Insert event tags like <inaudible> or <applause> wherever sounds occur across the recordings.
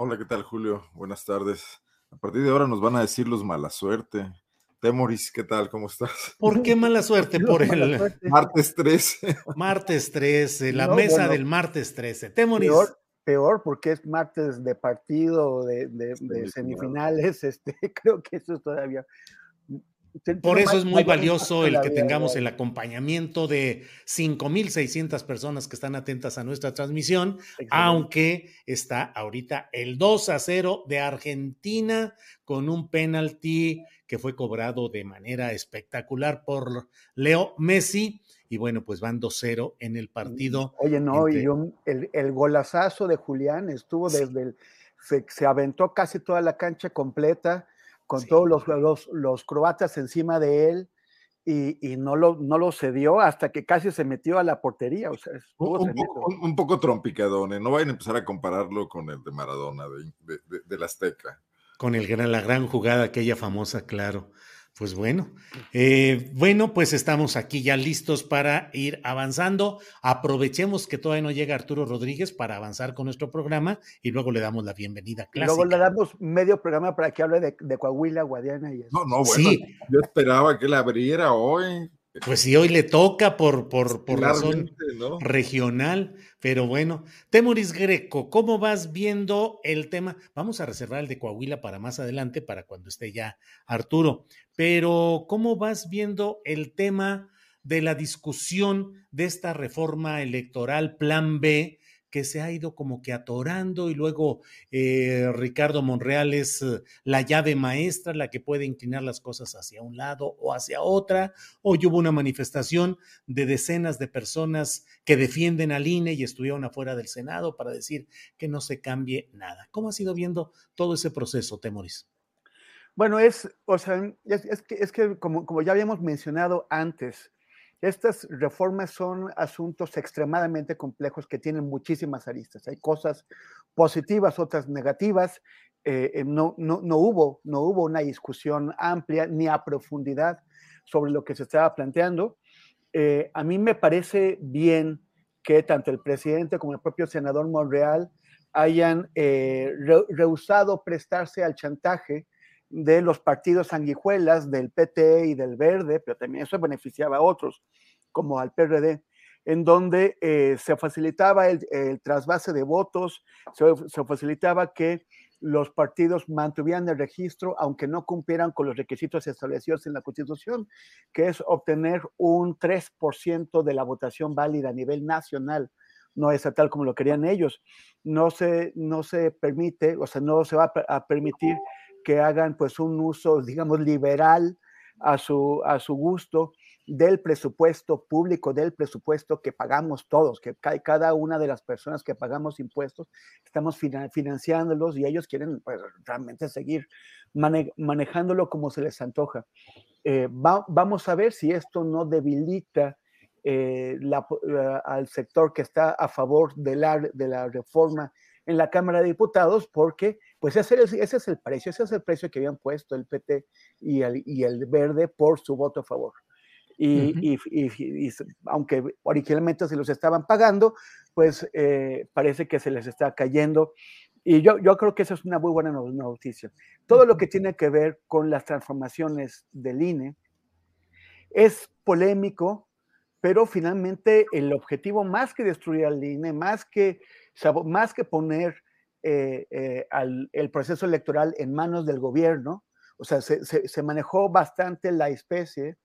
Hola, ¿qué tal, Julio? Buenas tardes. A partir de ahora nos van a decir los mala suerte. Temoris, ¿qué tal? ¿Cómo estás? ¿Por qué mala suerte? <laughs> Por el martes 13. <laughs> Martes 13, la no, mesa bueno, del martes 13. Temoris. Peor, peor, porque es martes de partido, de, de, de semifinales. <laughs> Este, creo que eso es todavía por eso es muy valioso el que tengamos el acompañamiento de 5.600 personas que están atentas a nuestra transmisión, aunque está ahorita el 2 a 0 de Argentina con un penalti que fue cobrado de manera espectacular por Leo Messi. Y bueno, pues van 2-0 en el partido. Oye, no, entre... y un, el, el, golazazo de Julián estuvo desde sí. el. Se, se aventó casi toda la cancha completa con sí. todos los, los, los, croatas encima de él y, y, no, lo, no lo cedió hasta que casi se metió a la portería. O sea, un, un, poco, un, un, poco, trompicadone, no vayan a empezar a compararlo con el de Maradona, de, de, de, de la Azteca. Con el, la gran jugada, aquella famosa, claro. Pues bueno, eh, bueno, pues estamos aquí ya listos para ir avanzando. Aprovechemos que todavía no llega Arturo Rodríguez para avanzar con nuestro programa y luego le damos la bienvenida clásica. Luego le damos medio programa para que hable de, de Coahuila, Guadiana y eso. No, no, bueno, sí. yo esperaba que la abriera hoy. Pues sí, hoy le toca por, por, por razón ¿no? regional, pero bueno. Temoris Greco, ¿cómo vas viendo el tema? Vamos a reservar el de Coahuila para más adelante, para cuando esté ya Arturo, pero ¿cómo vas viendo el tema de la discusión de esta reforma electoral Plan B? Que se ha ido como que atorando y luego eh, Ricardo Monreal es eh, la llave maestra, la que puede inclinar las cosas hacia un lado o hacia otra. Hoy hubo una manifestación de decenas de personas que defienden al INE y estuvieron afuera del Senado para decir que no se cambie nada. ¿Cómo has ido viendo todo ese proceso, Temoris? Bueno, es, o sea, es, es que, es que como, como ya habíamos mencionado antes, estas reformas son asuntos extremadamente complejos que tienen muchísimas aristas. Hay cosas positivas, otras negativas. Eh, no, no, no, hubo, no hubo una discusión amplia ni a profundidad sobre lo que se estaba planteando. Eh, a mí me parece bien que tanto el presidente como el propio senador Monreal hayan eh, re rehusado prestarse al chantaje de los partidos sanguijuelas del PT y del Verde, pero también eso beneficiaba a otros, como al PRD, en donde eh, se facilitaba el, trasvase de votos, se, se, facilitaba que los partidos mantuvieran el registro, aunque no cumplieran con los requisitos establecidos en la Constitución, que es obtener un 3% de la votación válida a nivel nacional, no estatal como lo querían ellos. No se, no se permite, o sea, no se va a permitir que hagan pues un uso, digamos, liberal a su, a su gusto del presupuesto público, del presupuesto que pagamos todos, que cada una de las personas que pagamos impuestos, estamos financiándolos y ellos quieren pues, realmente seguir mane manejándolo como se les antoja. Eh, va, vamos a ver si esto no debilita eh, uh, al sector que está a favor de la, de la reforma en la Cámara de Diputados, porque pues ese es, ese es el precio, ese es el precio que habían puesto el PT y el, y el Verde por su voto a favor. y, aunque originalmente se los estaban pagando, pues eh, parece que se les está cayendo. Y yo, yo creo que esa es una muy buena noticia. Todo lo que tiene que ver con las transformaciones del INE es polémico, pero finalmente el objetivo más que destruir al INE, más que, más que poner eh, eh, el proceso electoral en manos del gobierno, o sea, se, manejó bastante la especie,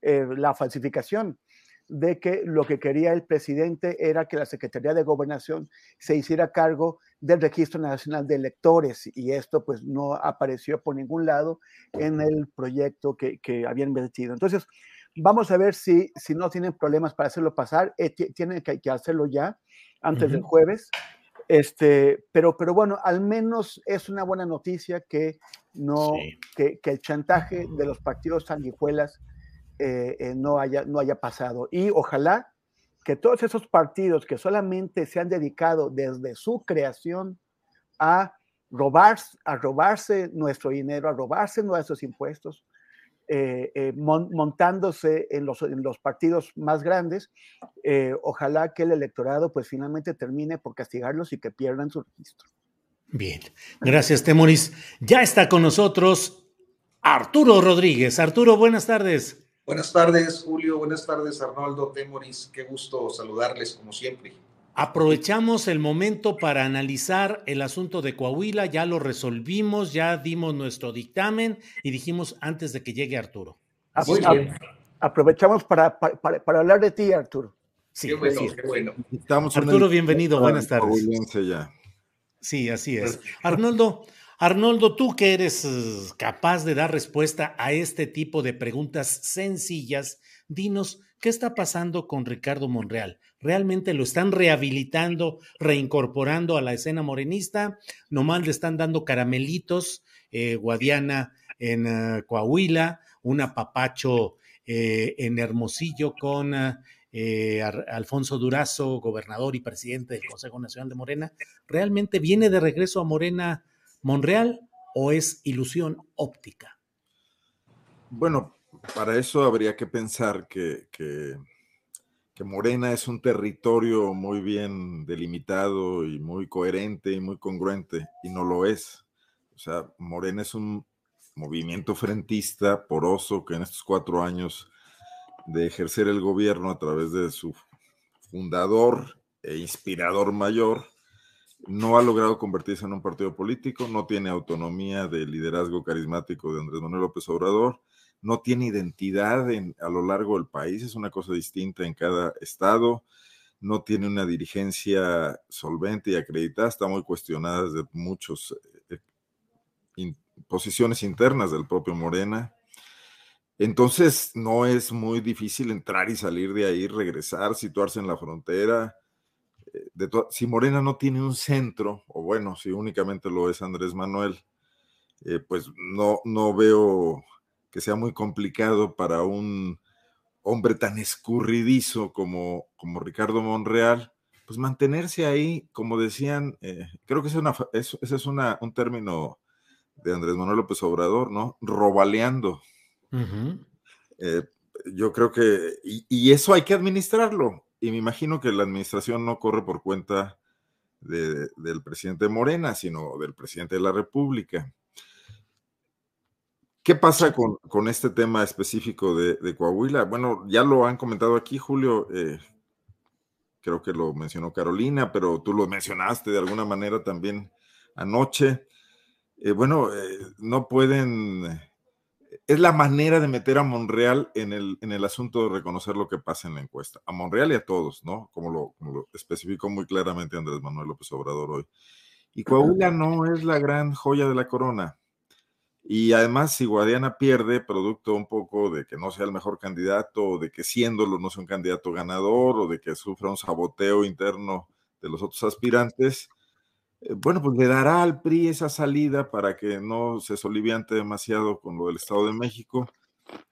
eh, la falsificación de que lo que quería el presidente era que la Secretaría de Gobernación se hiciera cargo del Registro Nacional de Electores y esto pues no apareció por ningún lado en el proyecto que, que habían metido. Entonces, vamos a ver si, si no tienen problemas para hacerlo pasar, tienen que, que, hacerlo ya antes del jueves este, pero, pero bueno, al menos es una buena noticia que, no, que, el chantaje de los partidos sanguijuelas eh, eh, no, haya, no haya pasado. Y ojalá que todos esos partidos que solamente se han dedicado desde su creación a robarse, a robarse nuestro dinero, a robarse nuestros impuestos, eh, eh, montándose en los, en los, partidos más grandes, eh, ojalá que el electorado pues finalmente termine por castigarlos y que pierdan su registro. Bien, gracias Temoris. Ya está con nosotros Arturo Rodríguez. Arturo, buenas tardes. Buenas tardes, Julio. Buenas tardes, Arnoldo Temoris. Qué gusto saludarles como siempre. Aprovechamos el momento para analizar el asunto de Coahuila, ya lo resolvimos, ya dimos nuestro dictamen y dijimos antes de que llegue Arturo. Muy bien. Aprovechamos para, para, hablar de ti, Arturo. Sí, qué bueno, qué bueno. Arturo, bienvenido, buenas tardes. Sí, así es. Arnoldo, Arnoldo, tú que eres eh, capaz de dar respuesta a este tipo de preguntas sencillas, dinos, ¿qué está pasando con Ricardo Monreal? Realmente lo están rehabilitando, reincorporando a la escena morenista, nomás le están dando caramelitos, eh, Guadiana en eh, Coahuila, un apapacho eh, en Hermosillo con Alfonso Durazo, gobernador y presidente del Consejo Nacional de Morena. ¿Realmente viene de regreso a Morena Monreal o es ilusión óptica? Bueno, para eso habría que pensar que que Morena es un territorio muy bien delimitado y muy coherente y muy congruente, y no lo es. O sea, Morena es un movimiento frentista poroso que en estos cuatro años de ejercer el gobierno a través de su fundador e inspirador mayor, no ha logrado convertirse en un partido político, no tiene autonomía de liderazgo carismático de Andrés Manuel López Obrador, no tiene identidad a lo largo del país, es una cosa distinta en cada estado, no tiene una dirigencia solvente y acreditada, está muy cuestionada desde muchas eh, posiciones internas del propio Morena. Entonces, no es muy difícil entrar y salir de ahí, regresar, situarse en la frontera. Eh, si Morena no tiene un centro, o bueno, si únicamente lo es Andrés Manuel, eh, pues no, no veo que sea muy complicado para un hombre tan escurridizo como, como Ricardo Monreal, pues mantenerse ahí, como decían, eh, creo que ese es, es una, un término de Andrés Manuel López Obrador, ¿no? Robaleando. Eh, yo creo que, y, eso hay que administrarlo, y me imagino que la administración no corre por cuenta del presidente Morena, sino del presidente de la República. ¿Qué pasa con, este tema específico de, Coahuila? Bueno, ya lo han comentado aquí, Julio. Eh, creo que lo mencionó Carolina, pero tú lo mencionaste de alguna manera también anoche. Eh, bueno, eh, no pueden. Es la manera de meter a Monreal en el, en el asunto de reconocer lo que pasa en la encuesta. A Monreal y a todos, ¿no? Como lo, como lo especificó muy claramente Andrés Manuel López Obrador hoy. Y Coahuila no es la gran joya de la corona y además, si Guadiana pierde, producto un poco de que no sea el mejor candidato, o de que siéndolo no sea un candidato ganador, o de que sufra un saboteo interno de los otros aspirantes, eh, bueno, pues le dará al PRI esa salida para que no se soliviante demasiado con lo del Estado de México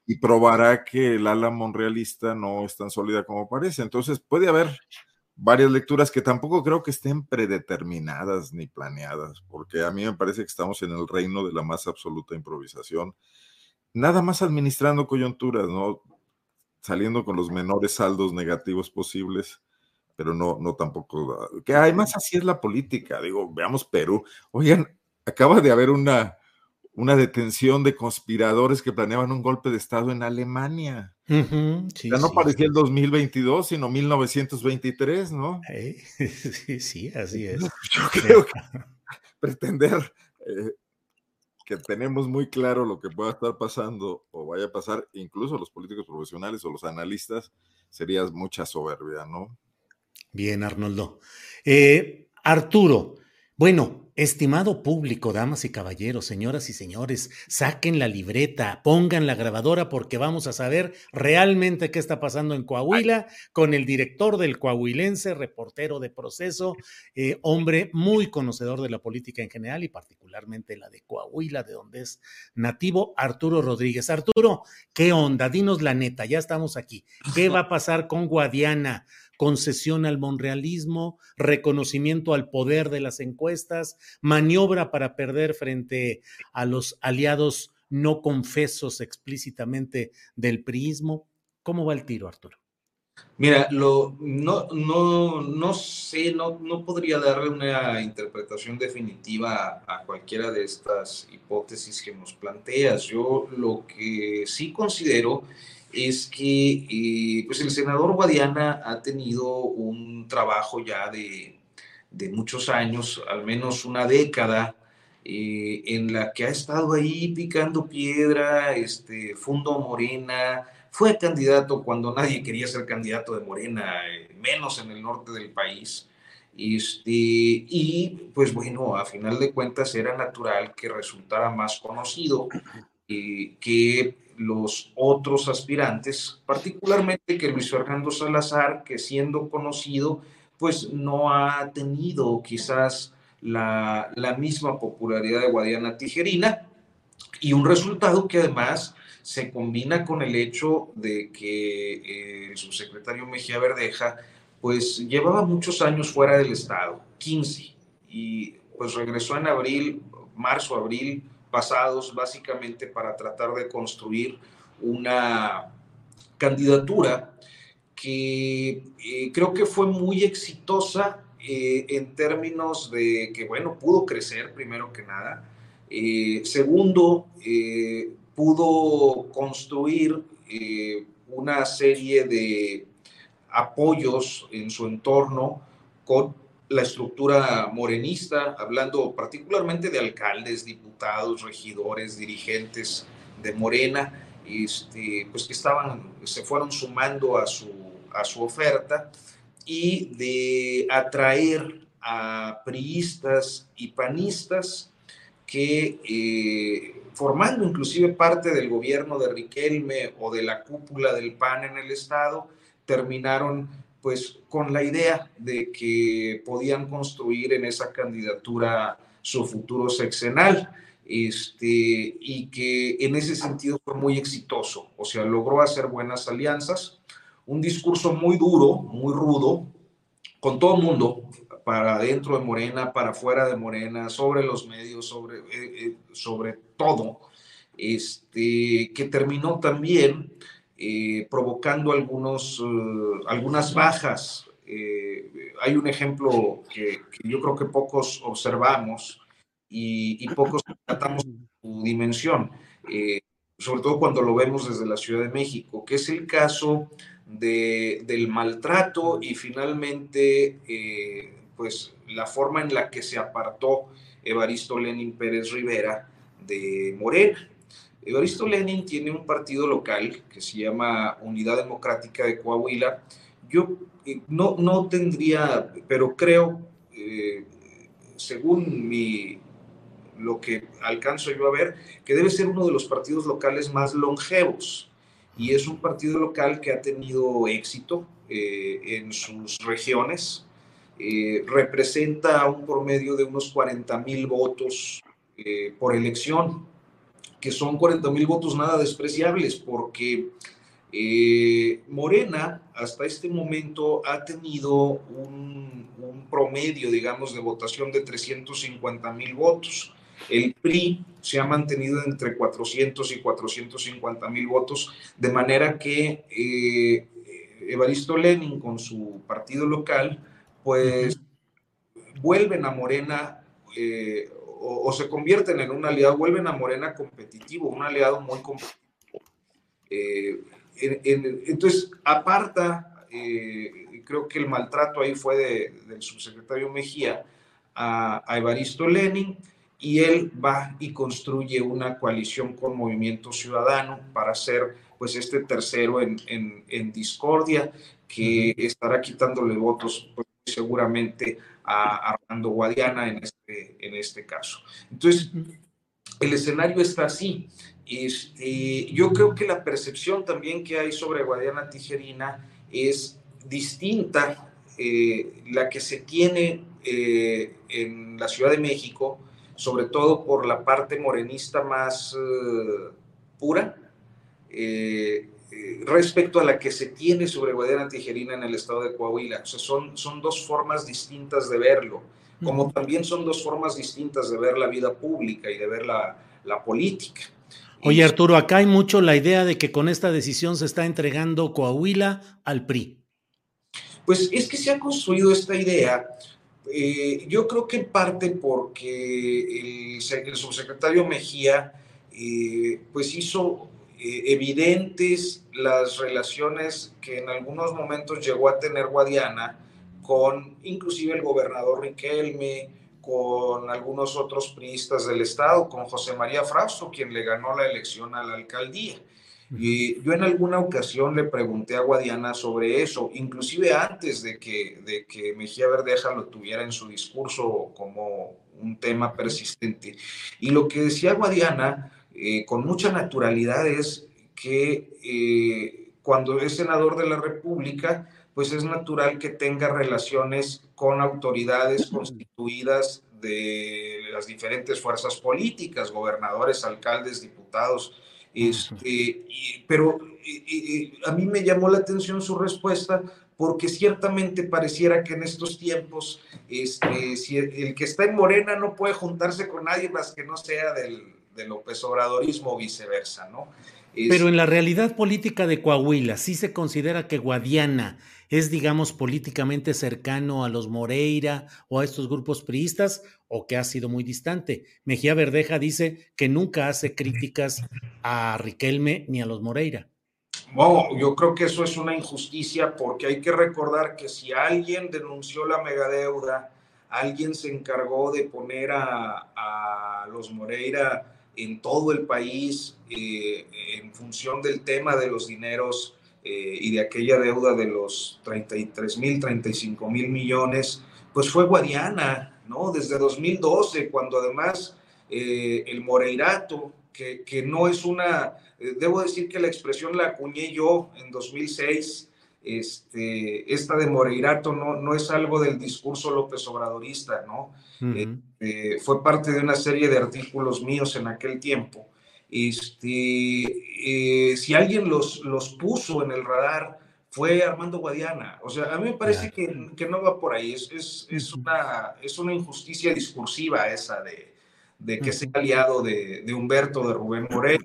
y probará que el ala monrealista no es tan sólida como parece. Entonces, puede haber varias lecturas que tampoco creo que estén predeterminadas ni planeadas, porque a mí me parece que estamos en el reino de la más absoluta improvisación, nada más administrando coyunturas, ¿no? saliendo con los menores saldos negativos posibles, pero no, no tampoco. Que además así es la política. Digo, veamos Perú. Oigan, acaba de haber una, una detención de conspiradores que planeaban un golpe de Estado en Alemania. ya no parecía el 2022, sino 1923, ¿no? <laughs> Sí, sí, así es. Yo creo que <laughs> pretender eh, que tenemos muy claro lo que pueda estar pasando o vaya a pasar, incluso los políticos profesionales o los analistas, sería mucha soberbia, ¿no? Bien, Arnoldo. Eh, Arturo, bueno, Estimado público, damas y caballeros, señoras y señores, saquen la libreta, pongan la grabadora porque vamos a saber realmente qué está pasando en Coahuila con el director del coahuilense, reportero de proceso, eh, hombre muy conocedor de la política en general y particularmente la de Coahuila, de donde es nativo, Arturo Rodríguez. Arturo, ¿qué onda? Dinos la neta, ya estamos aquí. ¿Qué va a pasar con Guadiana? Concesión al monrealismo, reconocimiento al poder de las encuestas, maniobra para perder frente a los aliados no confesos explícitamente del priismo. ¿Cómo va el tiro, Arturo? Mira, lo, no, no, no sé, no, no podría darle una interpretación definitiva a, a, cualquiera de estas hipótesis que nos planteas. Yo lo que sí considero es que eh, pues el senador Guadiana ha tenido un trabajo ya de, muchos años, al menos una década, eh, en la que ha estado ahí picando piedra, este, Fundo Morena, fue candidato cuando nadie quería ser candidato de Morena, eh, menos en el norte del país. Este, y pues bueno, a final de cuentas era natural que resultara más conocido que los otros aspirantes, particularmente que Luis Fernando Salazar, que siendo conocido, pues no ha tenido quizás la, misma popularidad de Guadiana Tijerina y un resultado que además se combina con el hecho de que eh, el subsecretario Mejía Verdeja pues llevaba muchos años fuera del Estado, 15, y pues regresó en abril, marzo, abril pasados básicamente para tratar de construir una candidatura que eh, creo que fue muy exitosa eh, en términos de que, bueno, pudo crecer primero que nada. Eh, segundo, pudo construir una serie de apoyos en su entorno con la estructura morenista, hablando particularmente de alcaldes, diputados, regidores, dirigentes de Morena, este, pues que estaban, se fueron sumando a su, a su oferta y de atraer a priistas y panistas que eh, formando inclusive parte del gobierno de Riquelme o de la cúpula del PAN en el estado, terminaron pues con la idea de que podían construir en esa candidatura su futuro sexenal. Este, y que en ese sentido fue muy exitoso, o sea, logró hacer buenas alianzas, un discurso muy duro, muy rudo, con todo el mundo, para dentro de Morena, para fuera de Morena, sobre los medios, sobre, eh, eh, sobre todo, este, que terminó también eh, provocando algunos, eh, algunas bajas. Eh, hay un ejemplo que, yo creo que pocos observamos y, pocos <laughs> tratamos su dimensión, sobre todo cuando lo vemos desde la Ciudad de México, que es el caso de, del maltrato y finalmente pues la forma en la que se apartó Evaristo Lenin Pérez Rivera de Morena. Evaristo Lenin tiene un partido local que se llama Unidad Democrática de Coahuila. Yo eh, no, no tendría, pero creo, eh, según mi, lo que alcanzo yo a ver, que debe ser uno de los partidos locales más longevos. Y es un partido local que ha tenido éxito eh, en sus regiones. representa un promedio de unos 40 mil votos por elección que son 40 mil votos nada despreciables, porque eh, Morena hasta este momento ha tenido un, promedio, digamos, de votación de 350 mil votos. El PRI se ha mantenido entre 400 y 450 mil votos, de manera que eh, Evaristo Lenin con su partido local, pues vuelven a Morena eh, o, se convierten en un aliado, vuelven a Morena competitivo, un aliado muy competitivo. Eh, entonces, aparta, eh, creo que el maltrato ahí fue del subsecretario Mejía a, Evaristo Lenin y él va y construye una coalición con Movimiento Ciudadano para ser pues este tercero en, en, discordia que estará quitándole votos pues, seguramente a Armando Guadiana en este, en este caso. Entonces, el escenario está así. Este, yo creo que la percepción también que hay sobre Guadiana Tijerina es distinta eh, la que se tiene eh, en la Ciudad de México, sobre todo por la parte morenista más eh, pura, respecto a la que se tiene sobre Guadiana Tijerina en el estado de Coahuila. O sea, son, son dos formas distintas de verlo, como también son dos formas distintas de ver la vida pública y de ver la, la política. Oye, Arturo, acá hay mucho la idea de que con esta decisión se está entregando Coahuila al PRI. Pues es que se ha construido esta idea, eh, yo creo que en parte porque el, subsecretario Mejía eh, pues hizo eh, evidentes las relaciones que en algunos momentos llegó a tener Guadiana con inclusive el gobernador Riquelme, con algunos otros priistas del Estado, con José María Frausto, quien le ganó la elección a la alcaldía. Y yo en alguna ocasión le pregunté a Guadiana sobre eso, inclusive antes de que, de que Mejía Verdeja lo tuviera en su discurso como un tema persistente. Y lo que decía Guadiana eh, con mucha naturalidad es que eh, cuando es senador de la República, pues es natural que tenga relaciones con autoridades constituidas de las diferentes fuerzas políticas, gobernadores, alcaldes, diputados. Este, pero a mí me llamó la atención su respuesta porque ciertamente pareciera que en estos tiempos este, si el, que está en Morena no puede juntarse con nadie más que no sea del, del López Obradorismo o viceversa, ¿no? Pero en la realidad política de Coahuila, ¿sí se considera que Guadiana es, digamos, políticamente cercano a los Moreira o a estos grupos priistas o que ha sido muy distante? Mejía Verdeja dice que nunca hace críticas a Riquelme ni a los Moreira. Bueno, yo creo que eso es una injusticia porque hay que recordar que si alguien denunció la megadeuda, alguien se encargó de poner a, a los Moreira en todo el país eh, en función del tema de los dineros eh, y de aquella deuda de los 33 mil, 35 mil millones, pues fue Guadiana, ¿no? Desde 2012, cuando además eh, el Moreirato, que, que, no es una, debo decir que la expresión la acuñé yo en 2006, este, esta de Moreirato no, no es algo del discurso López Obradorista, ¿no? Este, fue parte de una serie de artículos míos en aquel tiempo. Este, eh, si alguien los, los puso en el radar, fue Armando Guadiana. O sea, a mí me parece que, que, no va por ahí. Es, es, es, una, es una injusticia discursiva esa de, de que sea aliado de, de, Humberto, de Rubén Moreno.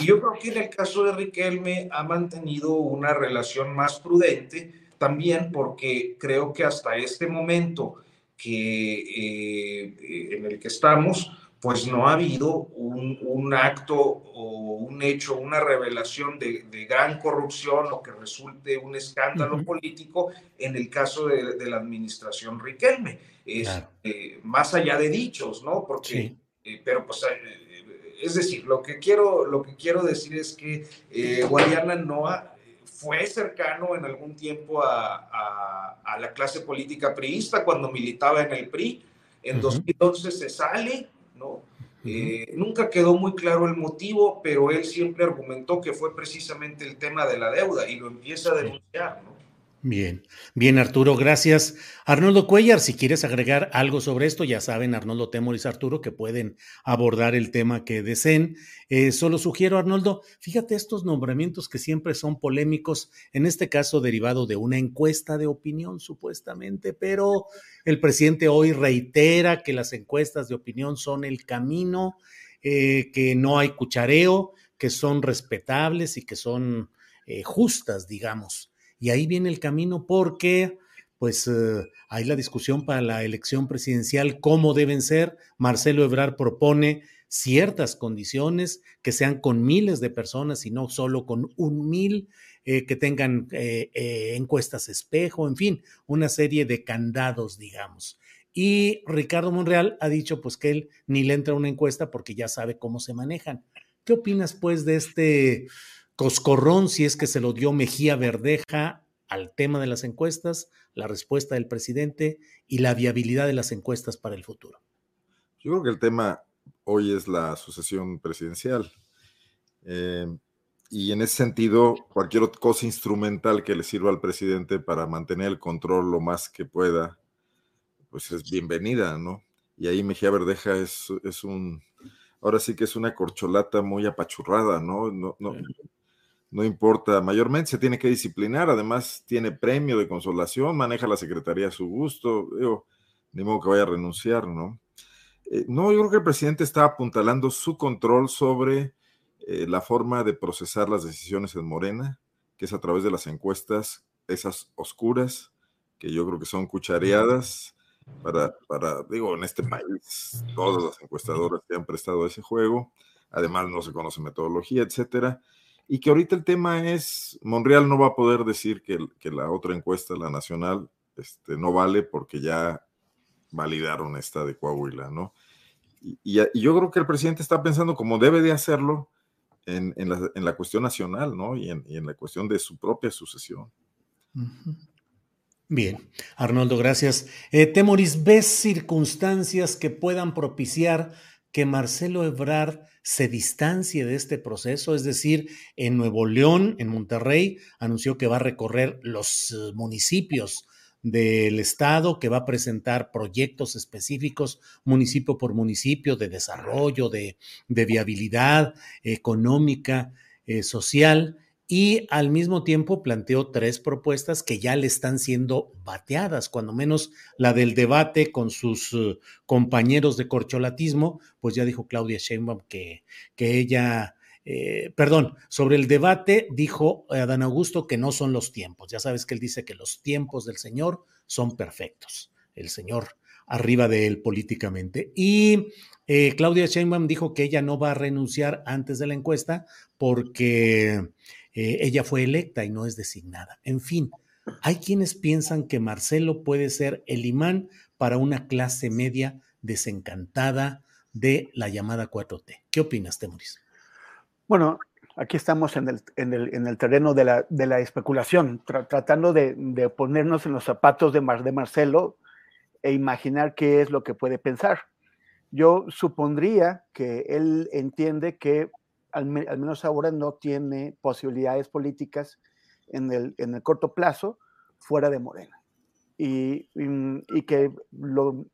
Y yo creo que en el caso de Riquelme ha mantenido una relación más prudente, también porque creo que hasta este momento que, eh, en el que estamos, pues no ha habido un, un, acto o un hecho, una revelación de, de, gran corrupción o que resulte un escándalo político en el caso de, de la administración Riquelme. Es, eh, más allá de dichos, ¿no? Porque, eh, pero pues, es decir, lo que quiero, lo que quiero decir es que Guadiana no ha, fue cercano en algún tiempo a, a, la clase política priista cuando militaba en el PRI. En 2011 se sale, ¿no? Eh, nunca quedó muy claro el motivo, pero él siempre argumentó que fue precisamente el tema de la deuda y lo empieza a denunciar, ¿no? Bien, bien Arturo, gracias. Arnoldo Cuellar, si quieres agregar algo sobre esto, ya saben Arnoldo Temoris Arturo que pueden abordar el tema que deseen. Eh, solo sugiero, Arnoldo, fíjate estos nombramientos que siempre son polémicos, en este caso derivado de una encuesta de opinión supuestamente, pero el presidente hoy reitera que las encuestas de opinión son el camino, eh, que no hay cuchareo, que son respetables y que son eh, justas, digamos. Y ahí viene el camino porque, pues, eh, hay la discusión para la elección presidencial, cómo deben ser. Marcelo Ebrard propone ciertas condiciones que sean con miles de personas y no solo con un mil, eh, que tengan eh, encuestas espejo, en fin, una serie de candados, digamos. Y Ricardo Monreal ha dicho pues que él ni le entra una encuesta porque ya sabe cómo se manejan. ¿Qué opinas pues de este Coscorrón, si es que se lo dio Mejía Verdeja al tema de las encuestas, la respuesta del presidente y la viabilidad de las encuestas para el futuro. Yo creo que el tema hoy es la sucesión presidencial. Eh, y en ese sentido, cualquier cosa instrumental que le sirva al presidente para mantener el control lo más que pueda, pues es bienvenida, ¿no? Y ahí Mejía Verdeja es, es un, ahora sí que es una corcholata muy apachurrada, ¿no? no, no no importa, mayormente se tiene que disciplinar, además tiene premio de consolación, maneja la secretaría a su gusto, digo, ni modo que vaya a renunciar, ¿no? Eh, no, yo creo que el presidente está apuntalando su control sobre eh, la forma de procesar las decisiones en Morena, que es a través de las encuestas, esas oscuras, que yo creo que son cuchareadas para, para digo, en este país, todas las encuestadoras que han prestado ese juego, además no se conoce metodología, etcétera y que ahorita el tema es, Monreal no va a poder decir que, la otra encuesta, la nacional, este, no vale porque ya validaron esta de Coahuila, ¿no? Y, yo creo que el presidente está pensando como debe de hacerlo en, la, cuestión nacional, ¿no? Y en, y en, la cuestión de su propia sucesión. Bien, Arnoldo, gracias. Eh, Temoris, ¿ves circunstancias que puedan propiciar que Marcelo Ebrard se distancie de este proceso, es decir, en Nuevo León, en Monterrey, anunció que va a recorrer los eh, municipios del estado, que va a presentar proyectos específicos municipio por municipio de desarrollo, de, viabilidad económica, eh, social, y al mismo tiempo planteó tres propuestas que ya le están siendo bateadas, cuando menos la del debate con sus eh, compañeros de corcholatismo, pues ya dijo Claudia Sheinbaum que, que ella, eh, perdón, sobre el debate dijo Adán Augusto que no son los tiempos, ya sabes que él dice que los tiempos del Señor son perfectos, el Señor arriba de él políticamente. Y eh, Claudia Sheinbaum dijo que ella no va a renunciar antes de la encuesta porque eh, ella fue electa y no es designada. En fin, hay quienes piensan que Marcelo puede ser el imán para una clase media desencantada de la llamada 4T. ¿Qué opinas, Temoris? Bueno, aquí estamos en el, en el, en el terreno de la, de la especulación, tratando de, de, ponernos en los zapatos de, Mar de Marcelo e imaginar qué es lo que puede pensar. Yo supondría que él entiende que al, menos ahora no tiene posibilidades políticas en el, en el corto plazo fuera de Morena. Y, y, que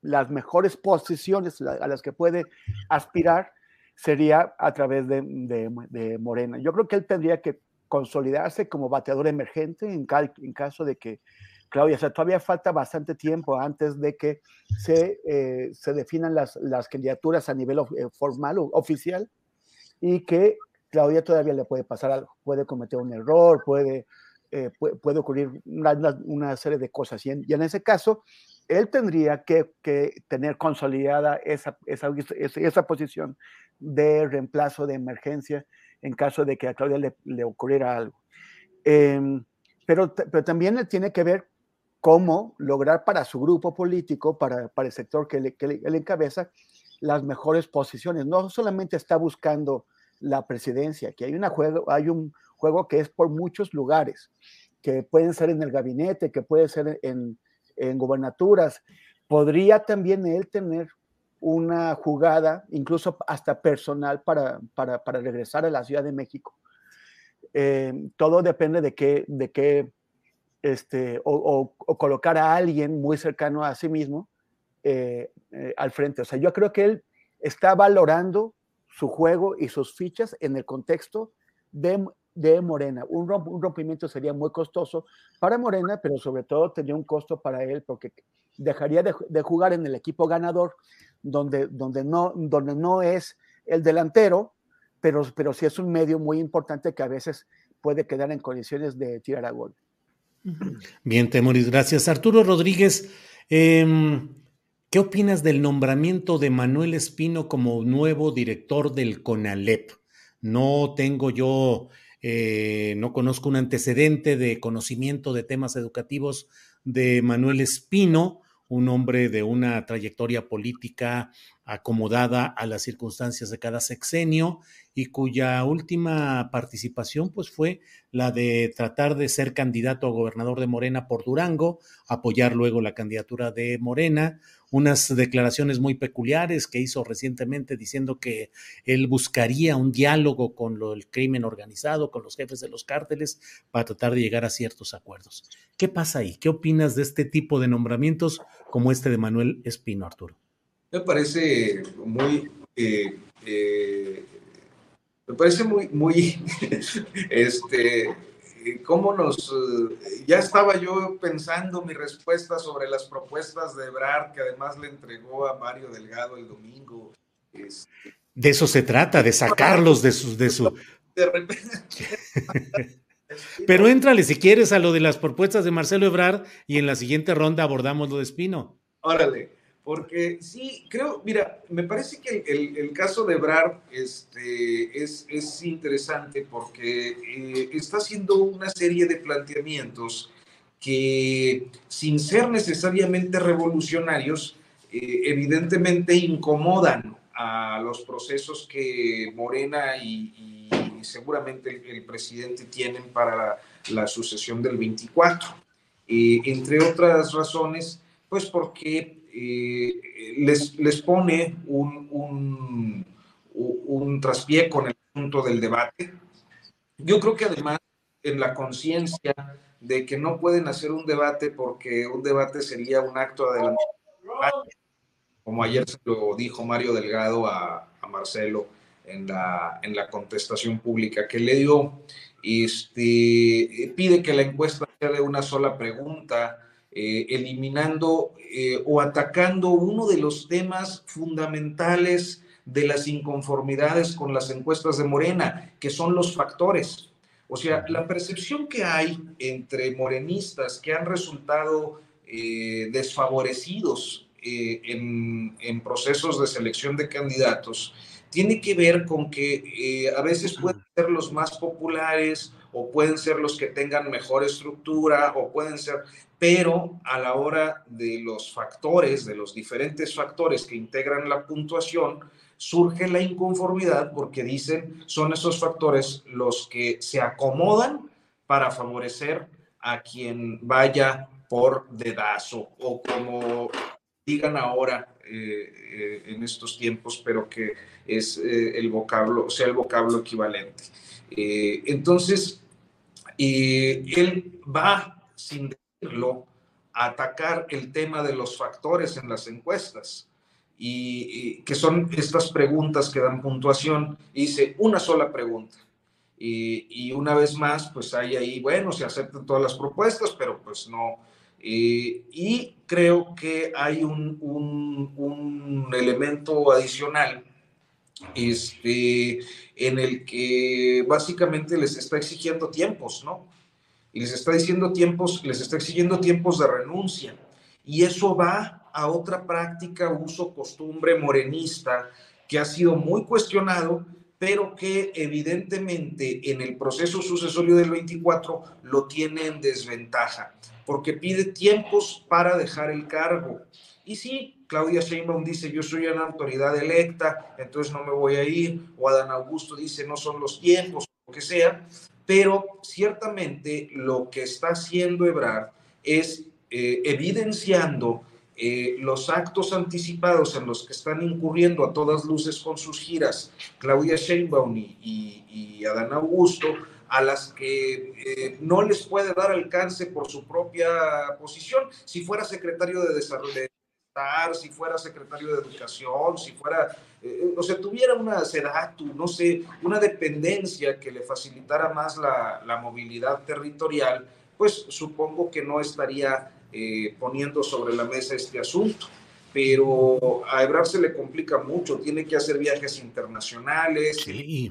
las mejores posiciones a las que puede aspirar sería a través de, de, Morena. Yo creo que él tendría que consolidarse como bateador emergente en, caso de que Claudia, o sea, todavía falta bastante tiempo antes de que se, eh, se definan las, las, candidaturas a nivel eh, formal o oficial y que Claudia todavía le puede pasar algo, puede cometer un error, puede, eh, puede, ocurrir una, serie de cosas. Y en, y en, ese caso, él tendría que, que tener consolidada esa, esa, esa, posición de reemplazo de emergencia en caso de que a Claudia le, le ocurriera algo. Eh, pero, pero también tiene que ver cómo lograr para su grupo político, para, para el sector que, le, que él encabeza, las mejores posiciones. No solamente está buscando la presidencia, que hay, una juego, hay un juego que es por muchos lugares, que pueden ser en el gabinete, que puede ser en, en gobernaturas. Podría también él tener una jugada, incluso hasta personal, para, para, para regresar a la Ciudad de México. Eh, todo depende de qué, de qué este, o, colocar a alguien muy cercano a sí mismo eh, eh, al frente. O sea, yo creo que él está valorando su juego y sus fichas en el contexto de, de Morena. Un, rompimiento sería muy costoso para Morena, pero sobre todo tendría un costo para él porque dejaría de, jugar en el equipo ganador, donde, donde, no, donde no es el delantero, pero, pero sí es un medio muy importante que a veces puede quedar en condiciones de tirar a gol. Bien, Temoris, gracias. Arturo Rodríguez, em, ¿qué opinas del nombramiento de Manuel Espino como nuevo director del CONALEP? No tengo yo, eh, no conozco un antecedente de conocimiento de temas educativos de Manuel Espino, un hombre de una trayectoria política acomodada a las circunstancias de cada sexenio y cuya última participación pues fue la de tratar de ser candidato a gobernador de Morena por Durango, apoyar luego la candidatura de Morena, unas declaraciones muy peculiares que hizo recientemente diciendo que él buscaría un diálogo con lo, el crimen organizado, con los jefes de los cárteles para tratar de llegar a ciertos acuerdos. ¿Qué pasa ahí? ¿Qué opinas de este tipo de nombramientos como este de Manuel Espino, Arturo? Me parece muy eh, eh, me parece muy, muy, <laughs> este, cómo nos, ya estaba yo pensando mi respuesta sobre las propuestas de Ebrard, que además le entregó a Mario Delgado el domingo. Este. de eso se trata, de sacarlos de su... De su... De repente... <laughs> Pero éntrale si quieres a lo de las propuestas de Marcelo Ebrard y en la siguiente ronda abordamos lo de Espino. Órale. Porque sí, creo, mira, me parece que el, caso de Brad este, es, es interesante porque eh, está haciendo una serie de planteamientos que, sin ser necesariamente revolucionarios, eh, evidentemente incomodan a los procesos que Morena y, seguramente el, presidente tienen para la, sucesión del 24. Eh, entre otras razones, pues porque eh, les, les pone un, un, un traspié con el asunto del debate. Yo creo que además en la conciencia de que no pueden hacer un debate porque un debate sería un acto adelantado, como ayer se lo dijo Mario Delgado a, a Marcelo en la, en la contestación pública que le dio, este, pide que la encuesta sea de una sola pregunta, eh, eliminando eh, o atacando uno de los temas fundamentales de las inconformidades con las encuestas de Morena, que son los factores. O sea, la percepción que hay entre morenistas que han resultado eh, desfavorecidos en, en, procesos de selección de candidatos tiene que ver con que a veces pueden ser los más populares o pueden ser los que tengan mejor estructura o pueden ser, pero a la hora de los factores, de los diferentes factores que integran la puntuación, surge la inconformidad porque dicen son esos factores los que se acomodan para favorecer a quien vaya por dedazo o como digan ahora eh, eh, en estos tiempos, pero que es eh, el vocablo, sea el vocablo equivalente. entonces, él va sin atacar el tema de los factores en las encuestas, y, que son estas preguntas que dan puntuación. Hice una sola pregunta. Y, una vez más, pues hay ahí, bueno, se aceptan todas las propuestas, pero pues no. y creo que hay un, un, un, elemento adicional este, en el que básicamente les está exigiendo tiempos, ¿no? Y les está diciendo tiempos, les está exigiendo tiempos de renuncia. Y eso va a otra práctica, uso, costumbre morenista que ha sido muy cuestionado, pero que evidentemente en el proceso sucesorio del 24 lo tiene en desventaja, porque pide tiempos para dejar el cargo. Y sí, Claudia Sheinbaum dice, yo soy una autoridad electa, entonces no me voy a ir, o Adán Augusto dice, no son los tiempos, lo que sea, pero ciertamente lo que está haciendo Ebrard es eh, evidenciando eh, los actos anticipados en los que están incurriendo a todas luces con sus giras Claudia Sheinbaum y, y, Adán Augusto a las que eh, no les puede dar alcance por su propia posición. Si fuera secretario de Desarrollo, si fuera secretario de Educación, si fuera, eh, o sea, tuviera una SEDATU, no sé, una dependencia que le facilitara más la, la movilidad territorial, pues supongo que no estaría eh, poniendo sobre la mesa este asunto. Pero a Ebrard se le complica mucho, tiene que hacer viajes internacionales, sí.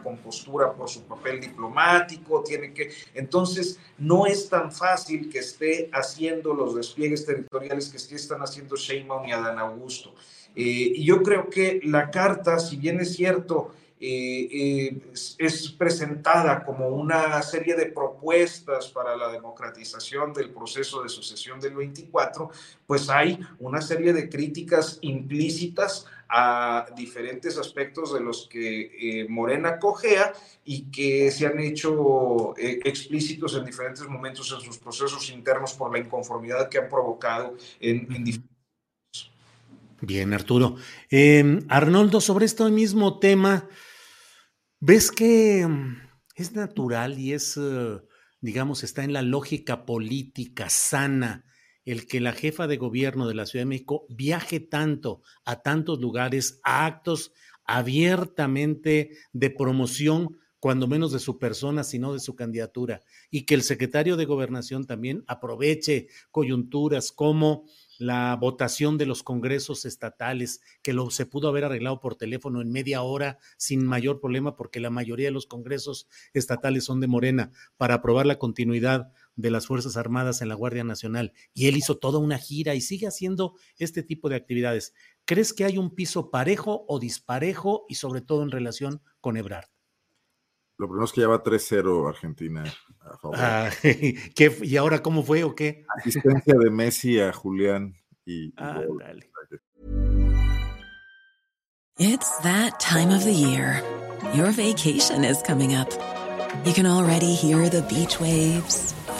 Compostura por su papel diplomático, tiene que... Entonces, no es tan fácil que esté haciendo los despliegues territoriales que están haciendo Sheinbaum y Adán Augusto. Eh, y yo creo que la carta, si bien es cierto, eh, eh, es presentada como una serie de propuestas para la democratización del proceso de sucesión del 24, pues hay una serie de críticas implícitas a diferentes aspectos de los que eh, Morena cojea y que se han hecho explícitos en diferentes momentos en sus procesos internos por la inconformidad que han provocado en, en diferentes Bien, Arturo. Eh, Arnoldo, sobre este mismo tema, ¿Ves que mm, es natural y es, eh, digamos, está en la lógica política sana el que la jefa de gobierno de la Ciudad de México viaje tanto a tantos lugares, a actos abiertamente de promoción, cuando menos de su persona, sino de su candidatura, y que el secretario de gobernación también aproveche coyunturas como la votación de los congresos estatales, que lo, se pudo haber arreglado por teléfono en media hora sin mayor problema, porque la mayoría de los congresos estatales son de Morena, para aprobar la continuidad de las Fuerzas Armadas en la Guardia Nacional. Y él hizo toda una gira y sigue haciendo este tipo de actividades. ¿Crees que hay un piso parejo o disparejo y sobre todo en relación con Ebrard? Lo primero es que ya va 3-0 Argentina a favor. Ah, <laughs> ¿qué, ¿Y ahora cómo fue o qué? Asistencia de Messi a Julián y. Ah, dale. It's that time of the year. Your vacation is coming up. You can already hear the beach waves,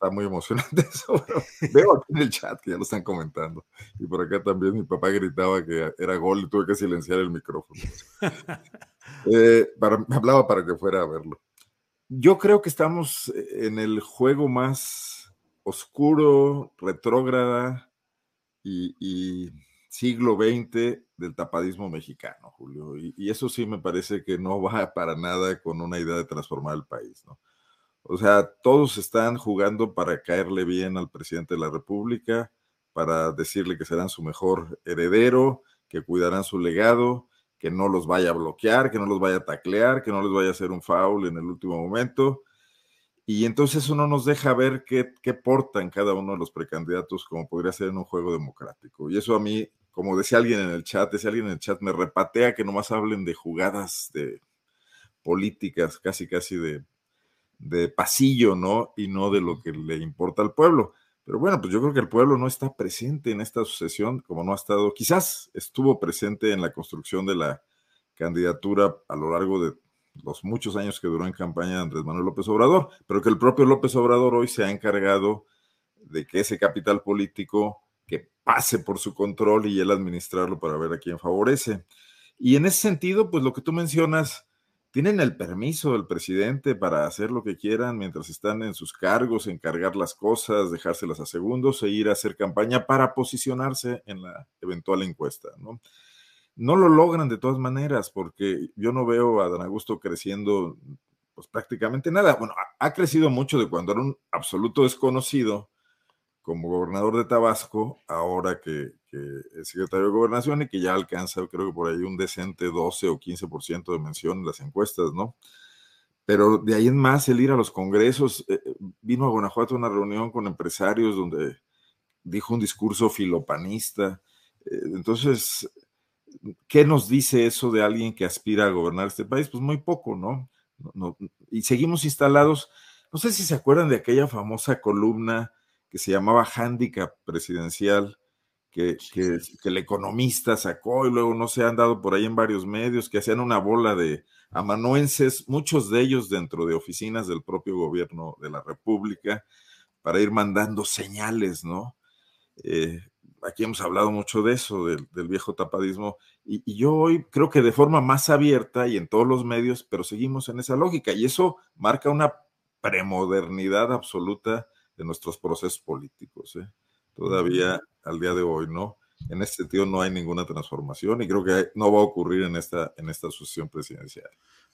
Está muy emocionante <laughs> eso. Veo aquí en el chat que ya lo están comentando. Y por acá también mi papá gritaba que era gol y tuve que silenciar el micrófono. <laughs> eh, para, hablaba para que fuera a verlo. Yo creo que estamos en el juego más oscuro, retrógrada y, y siglo XX del tapadismo mexicano, Julio. Y, y, eso sí me parece que no va para nada con una idea de transformar el país, ¿no? O sea, todos están jugando para caerle bien al presidente de la República, para decirle que serán su mejor heredero, que cuidarán su legado, que no los vaya a bloquear, que no los vaya a taclear, que no les vaya a hacer un foul en el último momento. Y entonces eso no nos deja ver qué, qué portan cada uno de los precandidatos, como podría ser en un juego democrático. Y eso a mí, como decía alguien en el chat, decía alguien en el chat, me repatea que nomás hablen de jugadas de políticas, casi casi de de pasillo, ¿no? Y no de lo que le importa al pueblo. Pero bueno, pues yo creo que el pueblo no está presente en esta sucesión, como no ha estado, quizás estuvo presente en la construcción de la candidatura a lo largo de los muchos años que duró en campaña Andrés Manuel López Obrador, pero que el propio López Obrador hoy se ha encargado de que ese capital político que pase por su control y él administrarlo para ver a quién favorece. Y en ese sentido, pues lo que tú mencionas, tienen el permiso del presidente para hacer lo que quieran mientras están en sus cargos, encargar las cosas, dejárselas a segundos e ir a hacer campaña para posicionarse en la eventual encuesta, ¿no? No lo logran de todas maneras porque yo no veo a Dan Augusto creciendo pues prácticamente nada. Bueno, ha crecido mucho de cuando era un absoluto desconocido como gobernador de Tabasco, ahora que, es secretario de gobernación y que ya alcanza, creo que por ahí un decente 12 o 15% de mención en las encuestas, ¿no? Pero de ahí en más, el ir a los congresos, eh, vino a Guanajuato a una reunión con empresarios donde dijo un discurso filopanista. Eh, entonces, ¿qué nos dice eso de alguien que aspira a gobernar este país? Pues muy poco, ¿no? y seguimos instalados, no sé si se acuerdan de aquella famosa columna que se llamaba Handicap Presidencial, que, que, el economista sacó y luego no se han dado por ahí en varios medios, que hacían una bola de amanuenses, muchos de ellos dentro de oficinas del propio gobierno de la República, para ir mandando señales, ¿no? Eh, aquí hemos hablado mucho de eso, del, viejo tapadismo, y, y, yo hoy creo que de forma más abierta y en todos los medios, pero seguimos en esa lógica, y eso marca una premodernidad absoluta de nuestros procesos políticos. ¿eh? Todavía al día de hoy, ¿no? En este sentido no hay ninguna transformación y creo que no va a ocurrir en esta, en esta sucesión presidencial.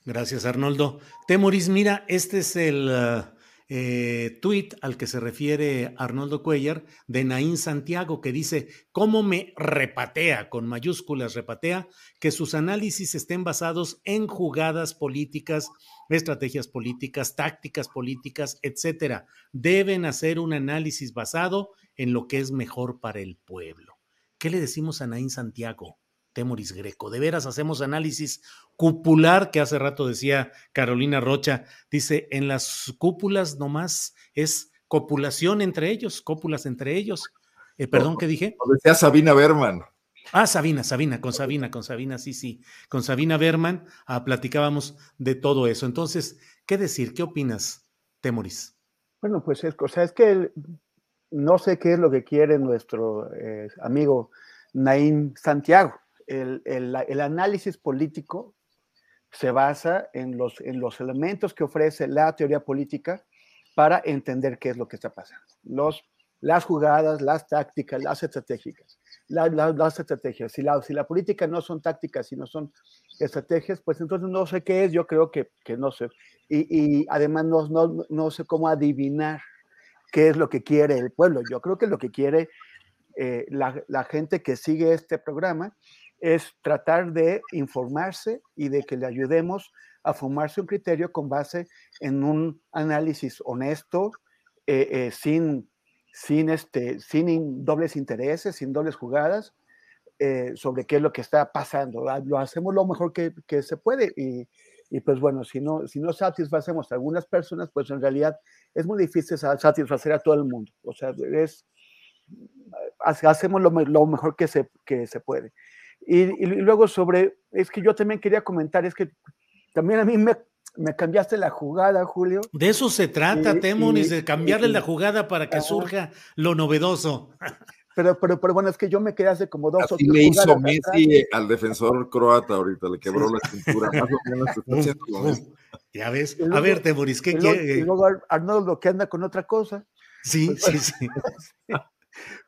Gracias, Arnoldo. Temoris, mira, este es el uh, eh, tuit al que se refiere Arnoldo Cuellar de Naín Santiago, que dice, ¿cómo me repatea, con mayúsculas repatea, que sus análisis estén basados en jugadas políticas, estrategias políticas, tácticas políticas, etcétera? Deben hacer un análisis basado en lo que es mejor para el pueblo. ¿Qué le decimos a Naín Santiago? Temoris Greco. De veras hacemos análisis cupular, que hace rato decía Carolina Rocha, dice, en las cúpulas nomás es copulación entre ellos, cópulas entre ellos. Eh, perdón, ¿qué dije? decía Sabina Berman. Ah, Sabina, Sabina, con Sabina, con Sabina, sí, sí. Con Sabina Berman ah, platicábamos de todo eso. Entonces, ¿qué decir? ¿Qué opinas, Temoris? Bueno, pues es, o sea, es que no sé qué es lo que quiere nuestro eh, amigo Naín Santiago el, análisis político se basa en los, en los elementos que ofrece la teoría política para entender qué es lo que está pasando. Los, las jugadas, las tácticas, las estratégicas. las estrategias. Si la, si la política no son tácticas, sino son estrategias, pues entonces no sé qué es, yo creo que, que no sé. Y, y además no, no, no, sé cómo adivinar qué es lo que quiere el pueblo. Yo creo que lo que quiere eh, la, la, gente que sigue este programa es tratar de informarse y de que le ayudemos a formarse un criterio con base en un análisis honesto, eh, eh, sin, sin, este, sin dobles intereses, sin dobles jugadas, eh, sobre qué es lo que está pasando. Lo hacemos lo mejor que, que se puede y, y, pues bueno, si no, si no satisfacemos a algunas personas, pues en realidad es muy difícil satisfacer a todo el mundo. O sea, es, hacemos lo, lo mejor que se, que se puede. Y, luego sobre, es que yo también quería comentar, es que también a mí me, me cambiaste la jugada, Julio. De eso se trata, Temonis, de cambiarle la jugada para que surja lo novedoso. Pero, pero, pero bueno, es que yo me quedé hace como dos Así o tres le hizo Messi al defensor croata ahorita, le quebró la cintura. Más o menos está <laughs> haciendo Ya ves. a ver, Temoris, ¿qué quiere? Y luego Arnoldo que anda con otra cosa. Sí, pues, sí, sí. <laughs>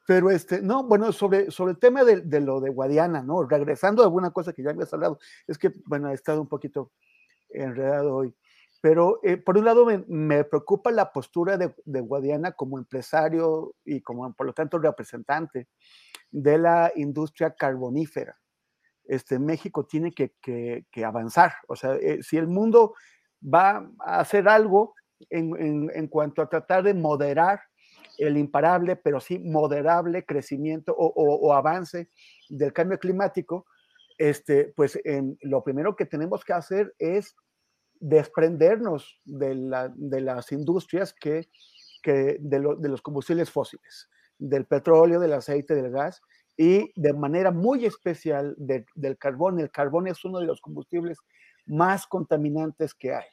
Pero este, no, bueno, sobre, sobre el tema de, de, lo de Guadiana, ¿no? Regresando a alguna cosa que ya habías hablado, es que, bueno, he estado un poquito enredado hoy. Pero eh, por un lado me, me, preocupa la postura de, de, Guadiana como empresario y como, por lo tanto, representante de la industria carbonífera. Este, México tiene que, que, que avanzar. O sea, eh, si el mundo va a hacer algo en, en, en cuanto a tratar de moderar el imparable, pero sí moderable crecimiento o, avance del cambio climático, este, pues en, lo primero que tenemos que hacer es desprendernos de, las industrias que, de, los combustibles fósiles, del petróleo, del aceite, del gas, y de manera muy especial del carbón. El carbón es uno de los combustibles más contaminantes que hay.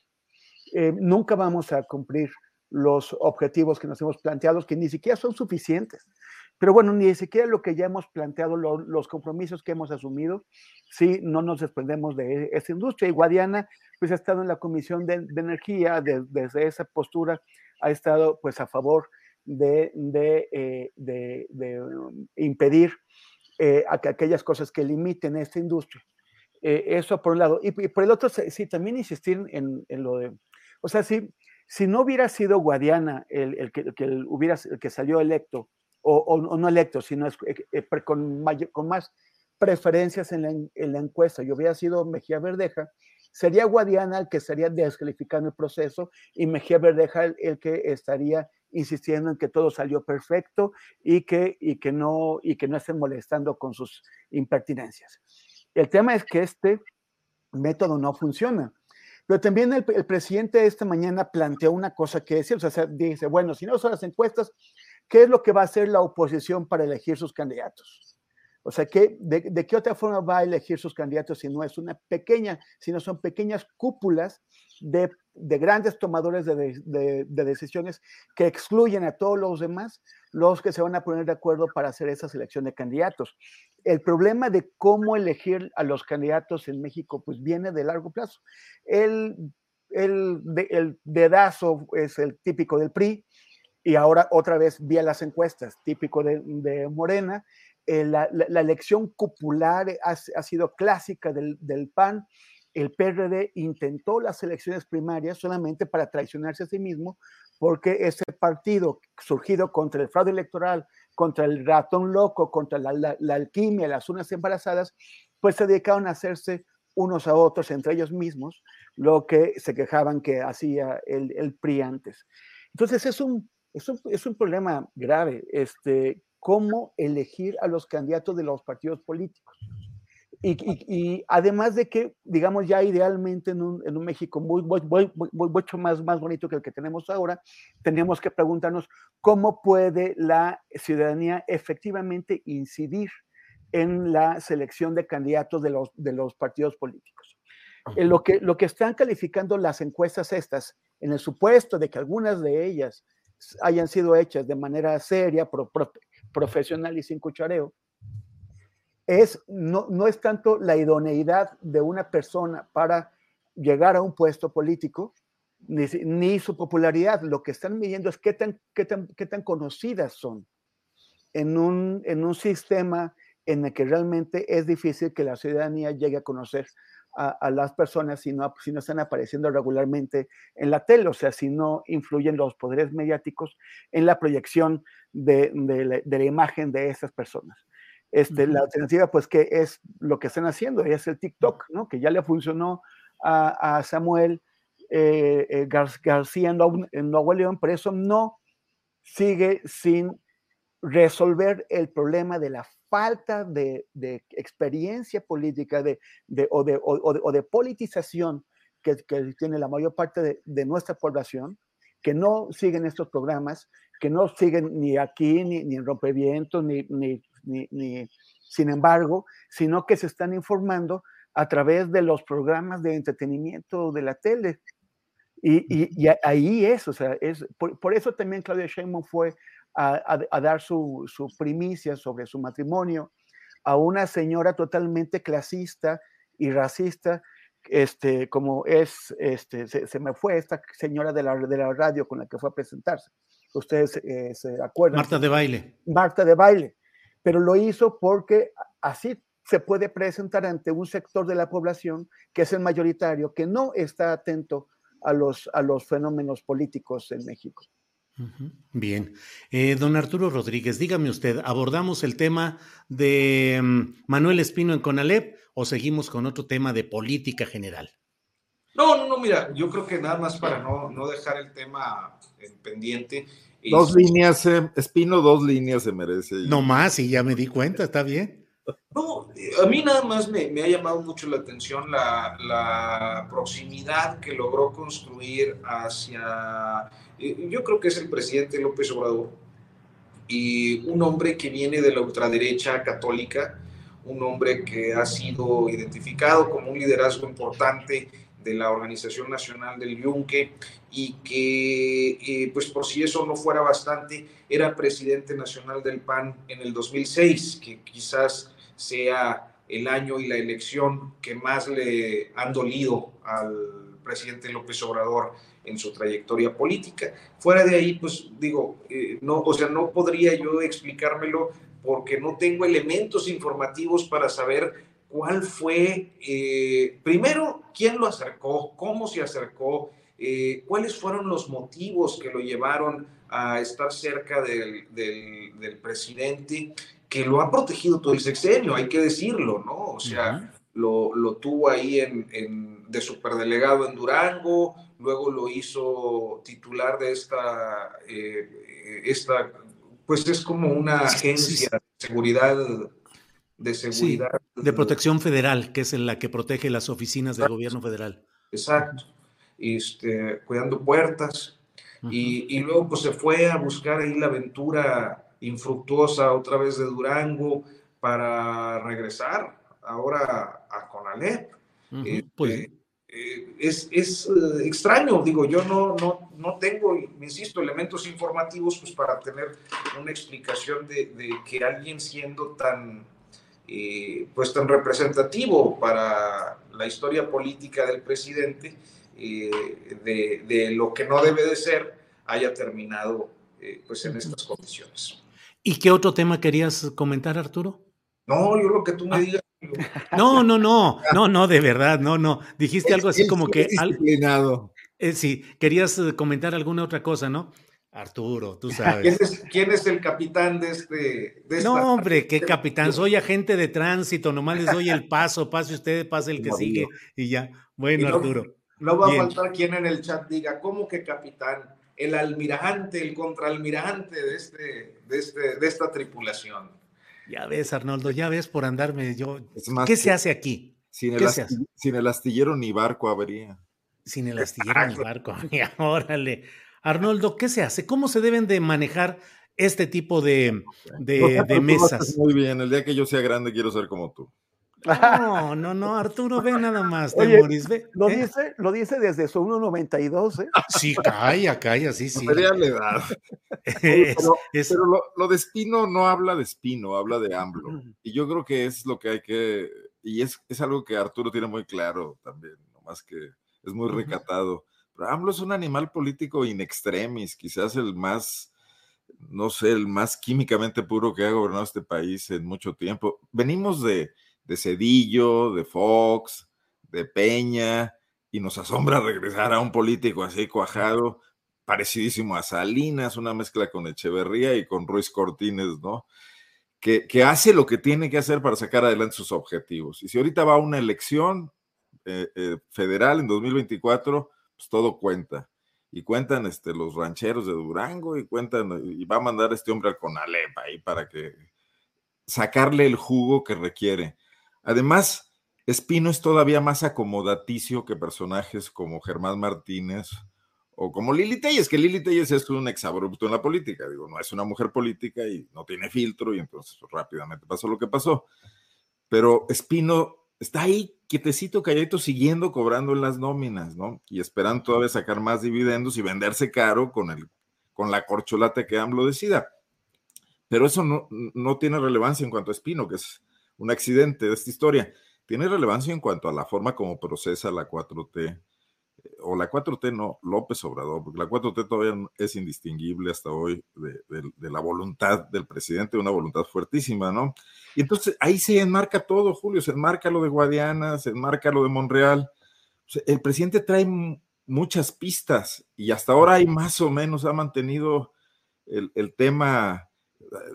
Eh, nunca vamos a cumplir los objetivos que nos hemos planteado, que ni siquiera son suficientes. Pero bueno, ni siquiera lo que ya hemos planteado, los compromisos que hemos asumido, si no nos desprendemos de esta industria. Y Guadiana, pues ha estado en la Comisión de, Energía, desde esa postura ha estado pues a favor de, de, eh, um, impedir eh, aquellas cosas que limiten esta industria. Eh, eso por un lado. Y, por el otro, sí, también insistir en, en lo de, o sea, sí, si no hubiera sido Guadiana el, que, hubiera, que salió electo o, no electos, sino con, con, más preferencias en la, en la, encuesta y hubiera sido Mejía Verdeja, sería Guadiana el que estaría descalificando el proceso y Mejía Verdeja el, que estaría insistiendo en que todo salió perfecto y que, y que, no, y que no estén molestando con sus impertinencias. El tema es que este método no funciona. Pero también el, presidente esta mañana planteó una cosa que decir, o sea, dice, bueno, si no son las encuestas, ¿qué es lo que va a hacer la oposición para elegir sus candidatos? O sea, ¿qué, de, qué otra forma va a elegir sus candidatos si no es una pequeña, si no son pequeñas cúpulas de, grandes tomadores de, decisiones que excluyen a todos los demás, los que se van a poner de acuerdo para hacer esa selección de candidatos? El problema de cómo elegir a los candidatos en México, pues viene de largo plazo. El, el, el dedazo es el típico del PRI, y ahora otra vez vía las encuestas, típico de, Morena, eh, la, elección popular ha, sido clásica del, PAN. El PRD intentó las elecciones primarias solamente para traicionarse a sí mismo, porque ese partido surgido contra el fraude electoral, contra el ratón loco, contra la, alquimia, las unas embarazadas, pues se dedicaron a hacerse unos a otros entre ellos mismos, lo que se quejaban que hacía el, el PRI antes. Entonces es un, es un, es un problema grave. Este, cómo elegir a los candidatos de los partidos políticos. Y, además de que, digamos, ya idealmente en un, en un México muy, muy, muy, mucho más, más bonito que el que tenemos ahora, tenemos que preguntarnos cómo puede la ciudadanía efectivamente incidir en la selección de candidatos de los, de los partidos políticos. En lo, que, lo que están calificando las encuestas estas, en el supuesto de que algunas de ellas hayan sido hechas de manera seria, pro, profesional y sin cuchareo, es, no, es tanto la idoneidad de una persona para llegar a un puesto político, ni, su popularidad. Lo que están midiendo es qué tan, conocidas son en un, sistema en el que realmente es difícil que la ciudadanía llegue a conocer a, las personas si no, si no están apareciendo regularmente en la tele, o sea, si no influyen los poderes mediáticos en la proyección de, de, la, imagen de esas personas. Este, La alternativa, pues, que es lo que están haciendo, es el TikTok, ¿no? Que ya le funcionó a, a Samuel eh, eh García en, en Nuevo León, pero eso no sigue sin resolver el problema de la falta de, experiencia política de, o, de, politización que, tiene la mayor parte de, nuestra población, que no siguen estos programas, que no siguen ni aquí, ni, ni en Rompevientos, ni, ni, ni, sin embargo, sino que se están informando a través de los programas de entretenimiento de la tele. Y, ahí es, o sea, es, por, por, eso también Claudia Sheinbaum fue a, dar su, primicia sobre su matrimonio a una señora totalmente clasista y racista, este, como es, este, se, me fue esta señora de la, de la radio con la que fue a presentarse. Ustedes eh, se acuerdan. Marta de baile. Marta de baile. Pero lo hizo porque así se puede presentar ante un sector de la población que es el mayoritario, que no está atento a los, a los fenómenos políticos en México. Bien. Eh, don Arturo Rodríguez, dígame usted, ¿abordamos el tema de mm, Manuel Espino en Conalep o seguimos con otro tema de política general? No, no, no, mira, yo creo que nada más para no, no dejar el tema en pendiente. Dos líneas, eh, Espino, dos líneas se merece. No más, y ya me di cuenta, está bien. No, a mí nada más me, ha llamado mucho la atención la, proximidad que logró construir hacia, eh, yo creo que es el presidente López Obrador, y un hombre que viene de la ultraderecha católica, un hombre que ha sido identificado como un liderazgo importante de la Organización Nacional del Yunque y que, eh, pues por si eso no fuera bastante, era presidente nacional del PAN en el 2006, que quizás sea el año y la elección que más le han dolido al presidente López Obrador en su trayectoria política. Fuera de ahí, pues digo, eh, no, o sea, no podría yo explicármelo porque no tengo elementos informativos para saber cuál fue, eh, primero, quién lo acercó, cómo se acercó, eh, cuáles fueron los motivos que lo llevaron a estar cerca del, del, presidente, que lo ha protegido todo el sexenio, hay que decirlo, ¿no? O sea, lo, lo, tuvo ahí en, en, de superdelegado en Durango, luego lo hizo titular de esta, eh, esta pues es como una agencia de seguridad de seguridad. de protección federal, que es en la que protege las oficinas del gobierno federal. Exacto. Este, cuidando puertas. y, y, luego pues se fue a buscar ahí la aventura infructuosa otra vez de Durango para regresar ahora a Conalep. Este, eh, es, es eh, extraño, digo, yo no, no, no tengo, insisto, elementos informativos pues para tener una explicación de, de que alguien siendo tan eh, pues tan representativo para la historia política del presidente, eh, de, lo que no debe de ser, haya terminado eh, pues en estas condiciones. ¿Y qué otro tema querías comentar, Arturo? No, yo lo que tú me ah. digas. <laughs> No, no, no, no, no, de verdad, no, no. Dijiste algo así como que... Disciplinado. sí, querías comentar alguna otra cosa, ¿no? Arturo, tú <laughs> sabes. ¿Quién es, el capitán de este? no, hombre, qué capitán. Soy agente de tránsito, nomás les doy el <laughs> paso, pase usted, pase el que sigue y ya. Bueno, Arturo. No va a faltar quien en el chat diga, ¿cómo que capitán? El almirante, el contraalmirante de, este, de, este, de esta tripulación. Ya ves, Arnoldo, ya ves por andarme yo. ¿Qué se hace aquí? Sin el, sin el astillero ni barco habría. Sin el astillero ni barco, <laughs> órale. Arnoldo, ¿qué se hace? ¿Cómo se deben de manejar este tipo de, de, mesas? Muy bien, el día que yo sea grande quiero ser como tú. No, no, no, Arturo, ve nada más, Oye, ve. Lo, ¿eh? dice, lo dice desde su 1.92, ¿eh? Sí, calla, calla, sí, sí. La edad. <laughs> pero, lo, de Espino no habla de Espino, habla de AMLO. Y yo creo que es lo que hay que, y es, es algo que Arturo tiene muy claro también, nomás que es muy recatado. AMLO es un animal político in extremis, quizás el más, no sé, el más químicamente puro que ha gobernado este país en mucho tiempo. Venimos de, de Cedillo, de Fox, de Peña, y nos asombra regresar a un político así cuajado, parecidísimo a Salinas, una mezcla con Echeverría y con Ruiz Cortines, ¿no? Que, que, hace lo que tiene que hacer para sacar adelante sus objetivos. Y si ahorita va a una elección eh, eh, federal en 2024, pues, todo cuenta. Y cuentan este, los rancheros de Durango y cuentan, y va a mandar este hombre al Conalep ahí para que sacarle el jugo que requiere. Además, Espino es todavía más acomodaticio que personajes como Germán Martínez o como Lili Telles, que Lili Telles es un exabrupto en la política, digo, no es una mujer política y no tiene filtro y entonces rápidamente pasó lo que pasó. Pero Espino está ahí quietecito, calladito, siguiendo cobrando las nóminas, ¿no? Y esperando todavía sacar más dividendos y venderse caro con, el, con la corcholata que AMLO decida. Pero eso no, no tiene relevancia en cuanto a Espino, que es un accidente de esta historia. Tiene relevancia en cuanto a la forma como procesa la 4T o la 4T no, López Obrador, porque la 4T todavía es indistinguible hasta hoy de, la voluntad del presidente, una voluntad fuertísima, ¿no? Y entonces ahí se enmarca todo, Julio, se enmarca lo de Guadiana, se enmarca lo de Monreal. el presidente trae muchas pistas y hasta ahora hay más o menos, ha mantenido el, tema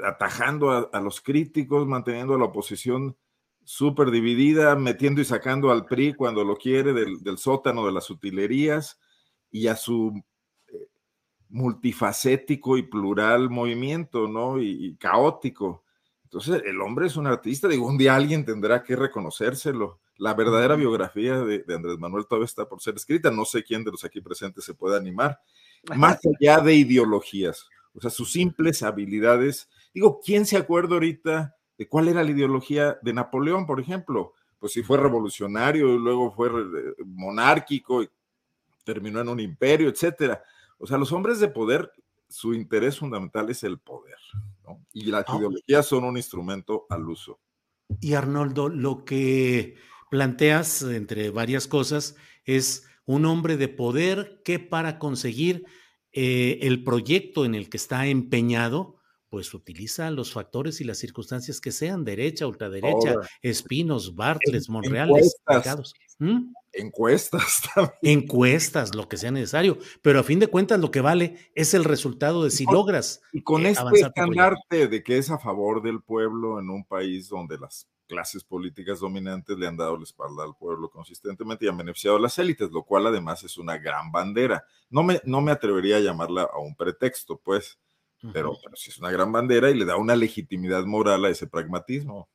atajando a, a los críticos, manteniendo a la oposición súper dividida, metiendo y sacando al PRI cuando lo quiere del, sótano de las utilerías y a su eh, multifacético y plural movimiento, ¿no? Y, caótico. Entonces, el hombre es un artista, digo, un día alguien tendrá que reconocérselo. La verdadera biografía de, de, Andrés Manuel todavía está por ser escrita, no sé quién de los aquí presentes se puede animar, más allá de ideologías, o sea, sus simples habilidades. Digo, ¿quién se acuerda ahorita? De cuál era la ideología de Napoleón, por ejemplo. Pues si fue revolucionario, y luego fue monárquico, y terminó en un imperio, etcétera. O sea, los hombres de poder, su interés fundamental es el poder, ¿no? Y las ah. ideologías son un instrumento al uso. Y Arnoldo, lo que planteas, entre varias cosas, es un hombre de poder que para conseguir eh, el proyecto en el que está empeñado, pues utiliza los factores y las circunstancias que sean, derecha, ultraderecha, Espinos, Bartles, Monreal, encuestas, ¿Mm? encuestas <laughs> también. Encuestas, lo que sea necesario, pero a fin de cuentas lo que vale es el resultado de si logras. Y con eh, este estandarte de que es a favor del pueblo en un país donde las clases políticas dominantes le han dado la espalda al pueblo consistentemente y han beneficiado a las élites, lo cual además es una gran bandera. No me, no me atrevería a llamarla a un pretexto, pues pero, sí es una gran bandera y le da una legitimidad moral a ese pragmatismo.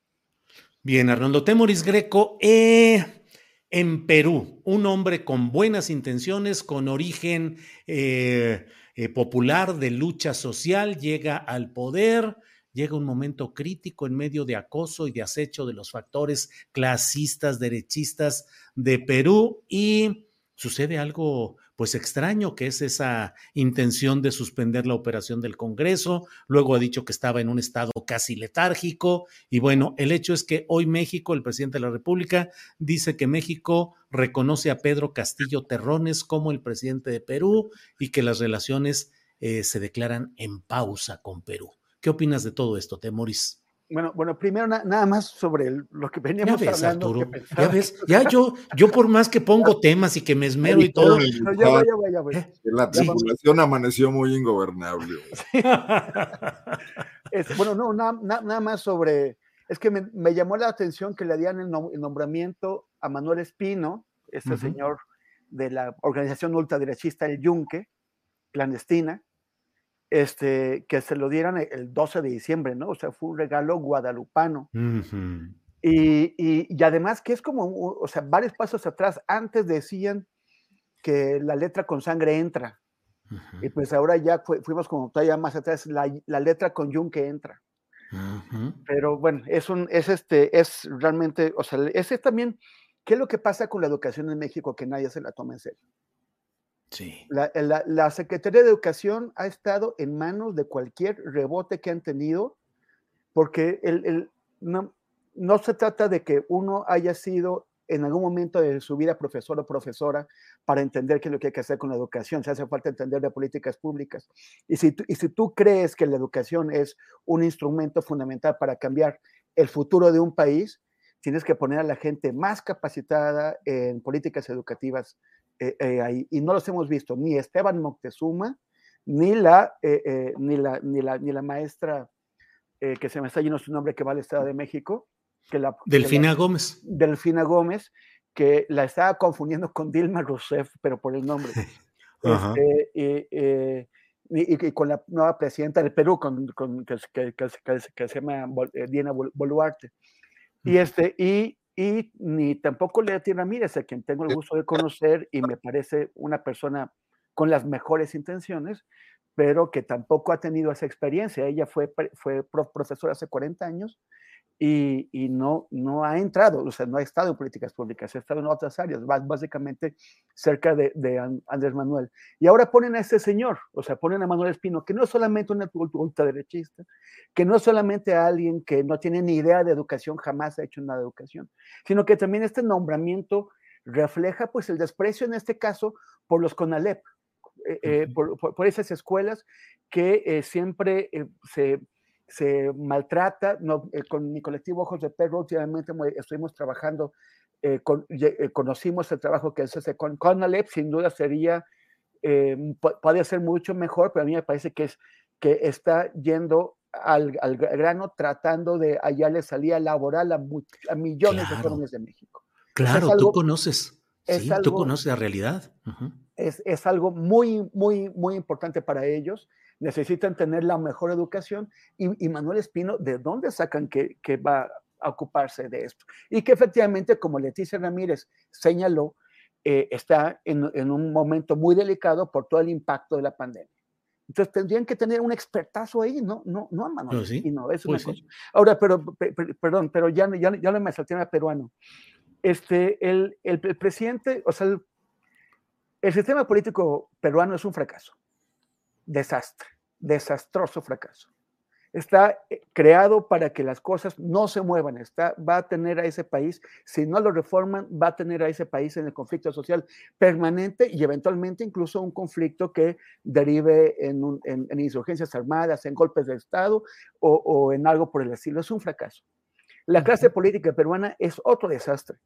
Bien, Arnoldo Temoris Greco, eh, en Perú, un hombre con buenas intenciones, con origen eh, eh, popular de lucha social, llega al poder, llega un momento crítico en medio de acoso y de acecho de los factores clasistas, derechistas de Perú y sucede algo pues extraño, que es esa intención de suspender la operación del Congreso. Luego ha dicho que estaba en un estado casi letárgico. Y bueno, el hecho es que hoy México, el presidente de la República, dice que México reconoce a Pedro Castillo Terrones como el presidente de Perú y que las relaciones eh, se declaran en pausa con Perú. ¿Qué opinas de todo esto, Temoris? Bueno, bueno, primero nada más sobre lo que veníamos ya ves, hablando. Arturo, ya ves, ya yo, yo por más que pongo temas y que me esmero y todo. ya voy, ya voy, ya voy. La tripulación amaneció muy ingobernable. <laughs> bueno, no, nada, más sobre. Es que me, llamó la atención que le dieran el, nombramiento a Manuel Espino, este señor de la organización ultraderechista El Yunque, clandestina, este, que se lo dieran el 12 de diciembre, ¿no? O sea, fue un regalo guadalupano. y, y, además que es como, o sea, varios pasos atrás, antes decían que la letra con sangre entra. Y pues ahora ya fuimos como todavía más atrás, la, la letra con yunque entra. Pero bueno, es un, es este, es realmente, o sea, ese también, ¿qué es lo que pasa con la educación en México que nadie se la toma en serio? La, Secretaría de Educación ha estado en manos de cualquier rebote que han tenido, porque el, no, no, se trata de que uno haya sido en algún momento de su vida profesor o profesora para entender qué es lo que hay que hacer con la educación. Se hace falta entender de políticas públicas. Y si, y si tú crees que la educación es un instrumento fundamental para cambiar el futuro de un país, tienes que poner a la gente más capacitada en políticas educativas eh, eh, ahí, y no los hemos visto, ni Esteban Moctezuma, ni la, eh, ni la, ni la, ni la maestra que se me está yendo su nombre que va al Estado de México. Que la, Delfina Gómez. Delfina Gómez, que la estaba confundiendo con Dilma Rousseff, pero por el nombre. <laughs> Este, y, con la nueva presidenta del Perú, con, con que, que, que, se llama Diana Boluarte. Y, este, y y ni tampoco Leti Ramírez, a quien tengo el gusto de conocer y me parece una persona con las mejores intenciones, pero que tampoco ha tenido esa experiencia. Ella fue, fue profesora hace 40 años y, no, no ha entrado, o sea, no ha estado en políticas públicas, ha estado en otras áreas, básicamente cerca de, Andrés Manuel. Y ahora ponen a ese señor, o sea, ponen a Manuel Espino, que no es solamente un ultraderechista, que no es solamente alguien que no tiene ni idea de educación, jamás ha hecho nada de educación, sino que también este nombramiento refleja pues el desprecio en este caso por los CONALEP, eh, eh, por, esas escuelas que eh, siempre se se maltrata. No, eh, con mi colectivo Ojos de Perro últimamente estuvimos trabajando, eh, eh, conocimos el trabajo que hace con Conalep, sin duda sería, puede ser mucho mejor, pero a mí me parece que, es, que está yendo al, grano tratando de hallarle salida laboral a, a millones de jóvenes de México. Claro, tú conoces. Sí, tú conoces la realidad. es, es, algo muy, muy, muy importante para ellos necesitan tener la mejor educación. Y, Manuel Espino, ¿de dónde sacan que, va a ocuparse de esto? Y que efectivamente, como Leticia Ramírez señaló, eh, está en, un momento muy delicado por todo el impacto de la pandemia. Entonces tendrían que tener un expertazo ahí, no, no, no a Manuel pues Espino, es una pues cosa. Ahora, pero, perdón, pero ya, ya, ya no me salté a peruano. Este, el, el, el presidente, o sea, el, el sistema político peruano es un fracaso desastre, desastroso fracaso. está eh, creado para que las cosas no se muevan, está, va a tener a ese país, si no lo reforman, va a tener a ese país en el conflicto social permanente y eventualmente incluso un conflicto que derive en, insurgencias armadas, en golpes de Estado o, o en algo por el estilo. Es un fracaso. La clase política peruana es otro desastre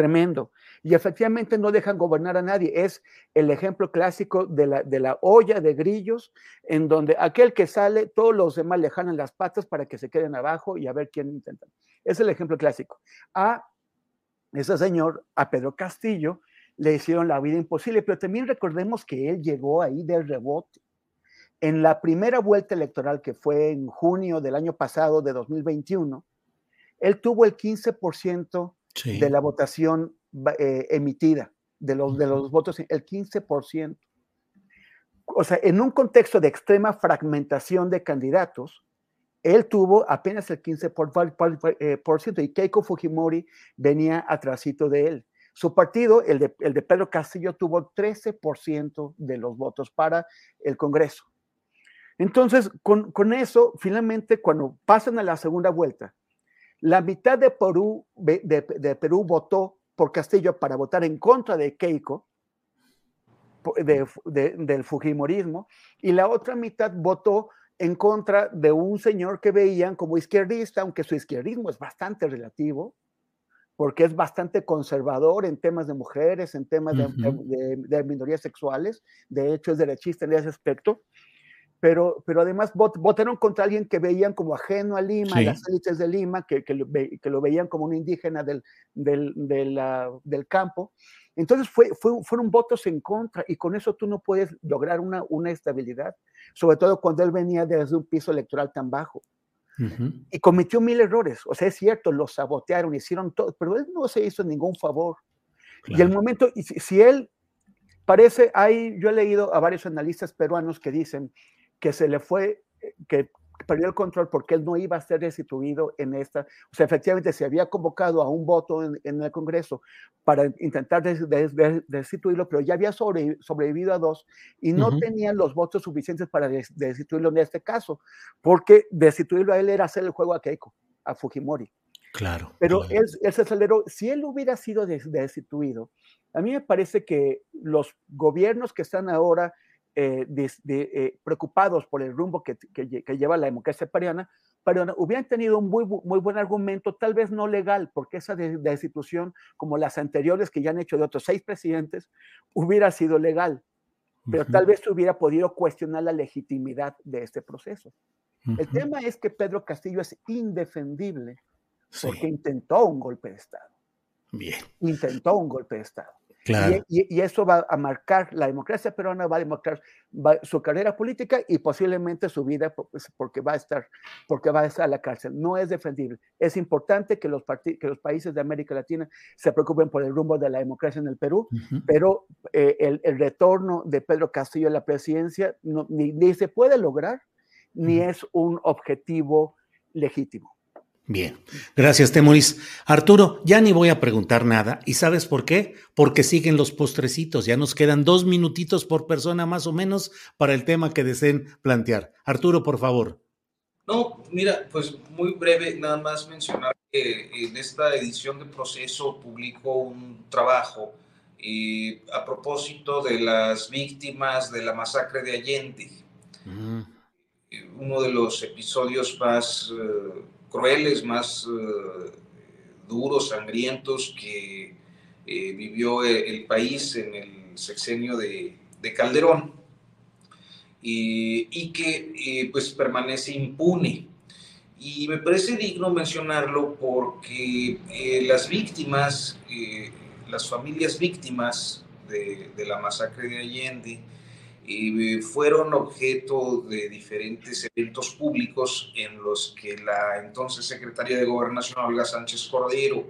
tremendo. Y efectivamente no dejan gobernar a nadie. Es el ejemplo clásico de la, de la olla de grillos, en donde aquel que sale, todos los demás le jalan las patas para que se queden abajo y a ver quién intenta. Es el ejemplo clásico. A ese señor, a Pedro Castillo, le hicieron la vida imposible, pero también recordemos que él llegó ahí de rebote. En la primera vuelta electoral, que fue en junio del año pasado, de 2021, él tuvo el 15% de la votación eh, emitida, de los, de los votos, el 15%. O sea, en un contexto de extrema fragmentación de candidatos, él tuvo apenas el 15% eh, por, ciento, y Keiko Fujimori venía atrásito de él. Su partido, el de, el de Pedro Castillo, tuvo 13% de los votos para el Congreso. Entonces, con, con, eso, finalmente, cuando pasan a la segunda vuelta, la mitad de Perú, de, Perú votó por Castillo para votar en contra de Keiko, del Fujimorismo, y la otra mitad votó en contra de un señor que veían como izquierdista, aunque su izquierdismo es bastante relativo, porque es bastante conservador en temas de mujeres, en temas de, minorías sexuales, de hecho es derechista en ese aspecto, pero, pero además votaron contra alguien que veían como ajeno a Lima, las élites de Lima, que, que, lo, que, lo, veían como un indígena del, del, del campo. Entonces fue, fue, fueron votos en contra y con eso tú no puedes lograr una, una estabilidad, sobre todo cuando él venía desde un piso electoral tan bajo. Y cometió mil errores, o sea, es cierto, lo sabotearon, hicieron todo, pero él no se hizo ningún favor. Y el momento, si, si él parece, hay, yo he leído a varios analistas peruanos que dicen que se le fue, eh, que perdió el control porque él no iba a ser destituido en esta, o sea, efectivamente se había convocado a un voto en, el Congreso para intentar destituirlo, pero ya había sobrevivido a dos y no tenían los votos suficientes para destituirlo en este caso, porque destituirlo a él era hacer el juego a Keiko, a Fujimori. Claro. Pero Él, él, se aceleró. Si él hubiera sido destituido, a mí me parece que los gobiernos que están ahora eh, eh, preocupados por el rumbo que, lleva la democracia peruana, pero hubieran tenido un muy, muy buen argumento, tal vez no legal, porque esa destitución, como las anteriores que ya han hecho de otros seis presidentes, hubiera sido legal, pero tal vez hubiera podido cuestionar la legitimidad de este proceso. El tema es que Pedro Castillo es indefendible porque intentó un golpe de Estado. Bien. Intentó un golpe de Estado. Y, eso va a marcar, la democracia peruana va a demostrar su carrera política y posiblemente su vida pues, porque va a estar, porque va a estar a la cárcel. No es defendible. Es importante que los, que los países de América Latina se preocupen por el rumbo de la democracia en el Perú, pero eh, el, el, retorno de Pedro Castillo a la presidencia ni, se puede lograr, ni es un objetivo legítimo. Bien, gracias, Temoris. Arturo, ya ni voy a preguntar nada. ¿Y sabes por qué? Porque siguen los postrecitos. Ya nos quedan dos minutitos por persona más o menos para el tema que deseen plantear. Arturo, por favor. No, mira, pues muy breve, nada más mencionar que en esta edición de proceso publicó un trabajo eh, a propósito de las víctimas de la masacre de Allende. Mm. Uno de los episodios más... Eh, crueles, más eh, duros, sangrientos que eh, vivió eh, el país en el sexenio de, Calderón y que pues permanece impune. Y me parece digno mencionarlo porque las víctimas, las familias víctimas de, de la masacre de Allende, y fueron objeto de diferentes eventos públicos en los que la entonces secretaria de Gobernación, Olga Sánchez Cordero,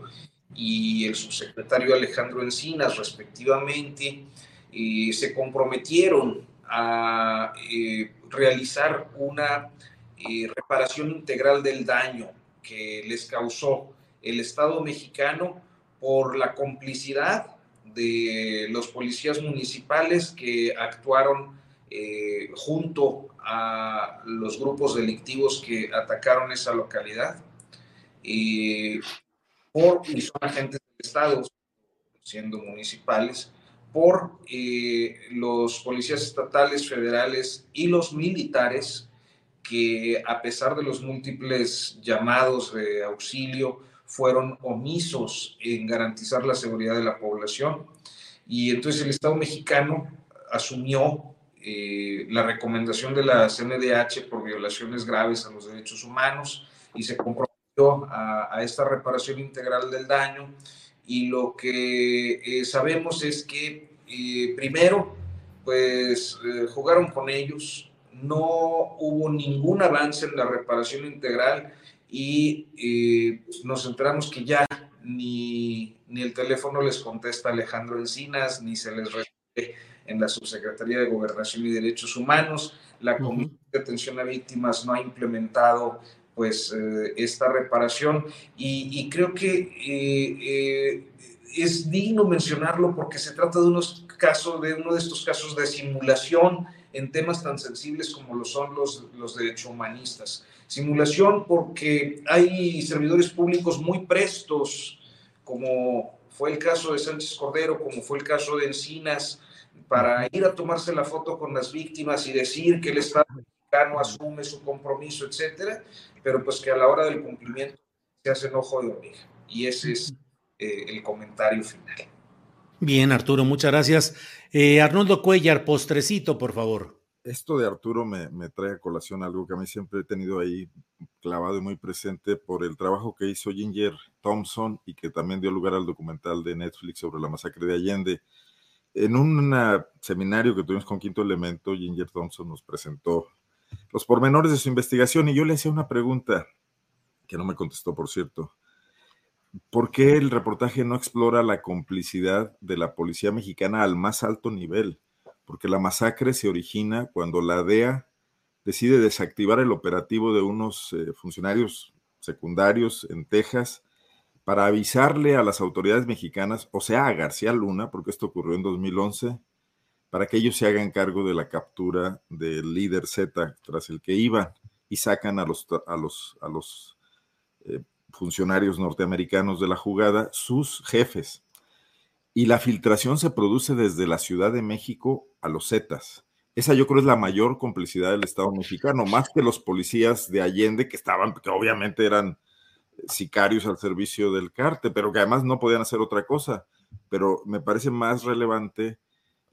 y el subsecretario Alejandro Encinas, respectivamente, eh, se comprometieron a eh, realizar una eh, reparación integral del daño que les causó el Estado mexicano por la complicidad de los policías municipales que actuaron eh, junto a los grupos delictivos que atacaron esa localidad. y por, y son agentes del Estado, siendo municipales, por eh, los policías estatales, federales y los militares que a pesar de los múltiples llamados de auxilio, fueron omisos en garantizar la seguridad de la población. Y entonces el Estado mexicano asumió eh, la recomendación de la CNDH por violaciones graves a los derechos humanos y se comprometió a, esta reparación integral del daño. Y lo que eh, sabemos es que eh, primero, pues jugaron con ellos, no hubo ningún avance en la reparación integral y nos enteramos que ya ni, ni el teléfono les contesta Alejandro Encinas, ni se les responde en la Subsecretaría de Gobernación y Derechos Humanos. La Comisión de Atención a Víctimas no ha implementado pues eh, esta reparación y, creo que eh, eh, es digno mencionarlo porque se trata de unos casos, de uno de estos casos de simulación en temas tan sensibles como lo son los, los derechos humanistas. Simulación porque hay servidores públicos muy prestos, como fue el caso de Sánchez Cordero, como fue el caso de Encinas, para ir a tomarse la foto con las víctimas y decir que el Estado mexicano asume su compromiso, etcétera, pero pues que a la hora del cumplimiento se hace enojo de hormiga. Y ese es eh, el comentario final. Bien, Arturo, muchas gracias. Eh, Arnoldo Cuellar, postrecito, por favor. Esto de Arturo me, me, trae a colación algo que a mí siempre he tenido ahí clavado y muy presente por el trabajo que hizo Ginger Thompson y que también dio lugar al documental de Netflix sobre la masacre de Allende en un seminario que tuvimos con Quinto Elemento, Ginger Thompson nos presentó los pormenores de su investigación y yo le hacía una pregunta que no me contestó, por cierto. ¿Por qué el reportaje no explora la complicidad de la policía mexicana al más alto nivel? Porque la masacre se origina cuando la DEA decide desactivar el operativo de unos eh, funcionarios secundarios en Texas para avisarle a las autoridades mexicanas, o sea, a García Luna, porque esto ocurrió en 2011, para que ellos se hagan cargo de la captura del líder Z tras el que iban y sacan a los, a los, a los eh, funcionarios norteamericanos de la jugada, sus jefes. Y la filtración se produce desde la Ciudad de México a los Zetas. Esa yo creo es la mayor complicidad del Estado mexicano, más que los policías de Allende, que estaban, que obviamente eran sicarios al servicio del cártel, pero que además no podían hacer otra cosa. Pero me parece más relevante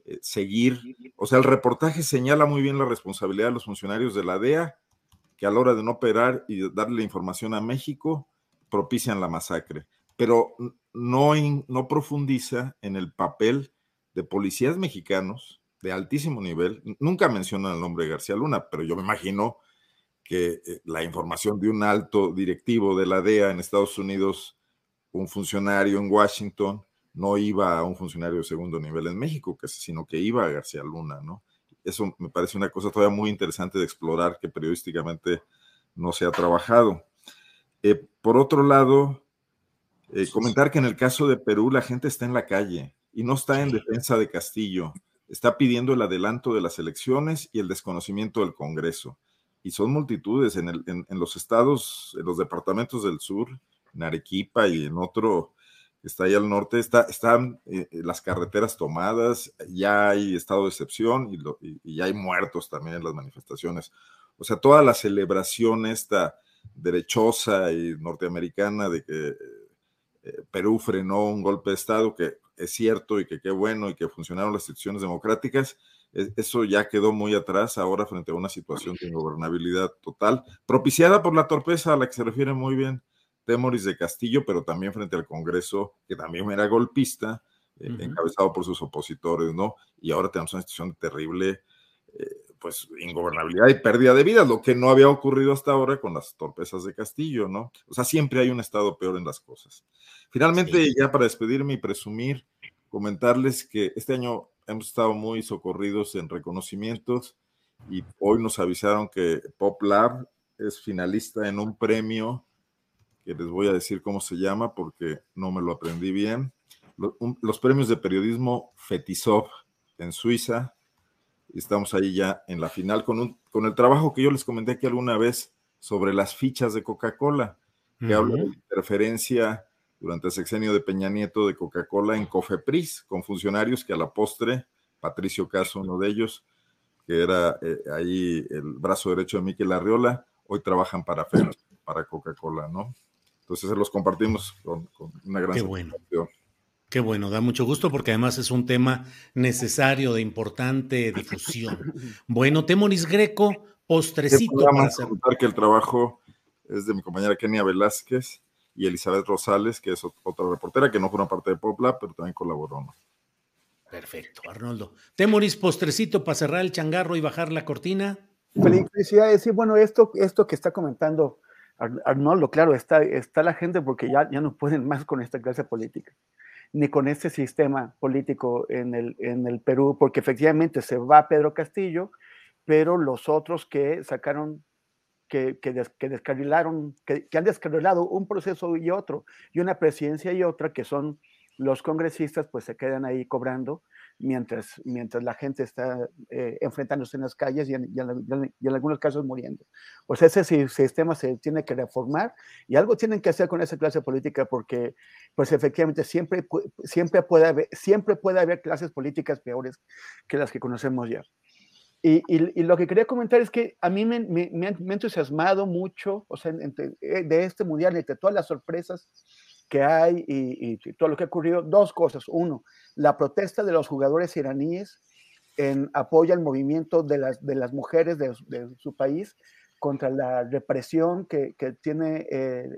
eh, seguir, o sea, el reportaje señala muy bien la responsabilidad de los funcionarios de la DEA, que a la hora de no operar y darle información a México, propician la masacre, pero no, no profundiza en el papel de policías mexicanos de altísimo nivel. Nunca mencionan el nombre de García Luna, pero yo me imagino que eh, la información de un alto directivo de la DEA en Estados Unidos, un funcionario en Washington, no iba a un funcionario de segundo nivel en México, sino que iba a García Luna, ¿no? Eso me parece una cosa todavía muy interesante de explorar que periodísticamente no se ha trabajado. Eh, por otro lado, eh, comentar que en el caso de Perú la gente está en la calle y no está en defensa de Castillo, está pidiendo el adelanto de las elecciones y el desconocimiento del Congreso. Y son multitudes en, el, en, los estados, en los departamentos del sur, en Arequipa y en otro que está ahí al norte, está, están eh, eh, las carreteras tomadas, ya hay estado de excepción y, y, ya hay muertos también en las manifestaciones. O sea, toda la celebración esta derechosa y norteamericana de que eh, Perú frenó un golpe de Estado, que es cierto y que qué bueno y que funcionaron las instituciones democráticas, e, eso ya quedó muy atrás ahora frente a una situación de ingobernabilidad total, propiciada por la torpeza a la que se refiere muy bien Temoris de Castillo, pero también frente al Congreso, que también era golpista, eh, encabezado por sus opositores, ¿no? Y ahora tenemos una situación terrible, eh, pues, ingobernabilidad y pérdida de vida, lo que no había ocurrido hasta ahora con las torpezas de Castillo, ¿no? O sea, siempre hay un estado peor en las cosas. Finalmente, ya para despedirme y presumir, comentarles que este año hemos estado muy socorridos en reconocimientos y hoy nos avisaron que Pop Lab es finalista en un premio que les voy a decir cómo se llama porque no me lo aprendí bien. Los, premios de periodismo Fetisov en Suiza Estamos ahí ya en la final con, un, con el trabajo que yo les comenté aquí alguna vez sobre las fichas de Coca-Cola, que habla de interferencia durante el sexenio de Peña Nieto de Coca-Cola en Cofepris, con funcionarios que a la postre, Patricio Caso, uno de ellos, que era eh, ahí el brazo derecho de Miquel Arriola, hoy trabajan para para Coca-Cola, ¿no? Entonces se los compartimos con, una gran Qué bueno. Qué bueno, da mucho gusto porque además es un tema necesario de importante difusión. <laughs> Bueno, Temoris Greco, postrecito. Para hacer... que el trabajo es de mi compañera Kenia Velázquez y Elizabeth Rosales, que es otra reportera que no fue una parte de Popla, pero también colaboró. ¿no? Perfecto, Arnoldo. Temoris, postrecito para cerrar el changarro y bajar la cortina. Felicidades. Sí, bueno, esto, esto que está comentando Arnoldo, claro, está, está la gente porque ya, ya no pueden más con esta clase política, ni con este sistema político en el, en el Perú, porque efectivamente se va Pedro Castillo, pero los otros que sacaron, que, que, que descarrilaron, que, que han descarrilado un proceso y otro, y una presidencia y otra, que son los congresistas, pues se quedan ahí cobrando mientras, mientras la gente está eh, enfrentándose en las calles y en, algunos casos muriendo. Pues ese sistema se tiene que reformar y algo tienen que hacer con esa clase política porque, pues efectivamente, siempre, siempre, puede, haber, siempre puede haber clases políticas peores que las que conocemos ya. Y, y, lo que quería comentar es que a mí me, me, me, ha entusiasmado mucho, o sea, eh, de este mundial, entre todas las sorpresas que hay y, todo lo que ha ocurrido, dos cosas. Uno, la protesta de los jugadores iraníes en apoyo al movimiento de las, de las mujeres de, su país contra la represión que, que tiene eh,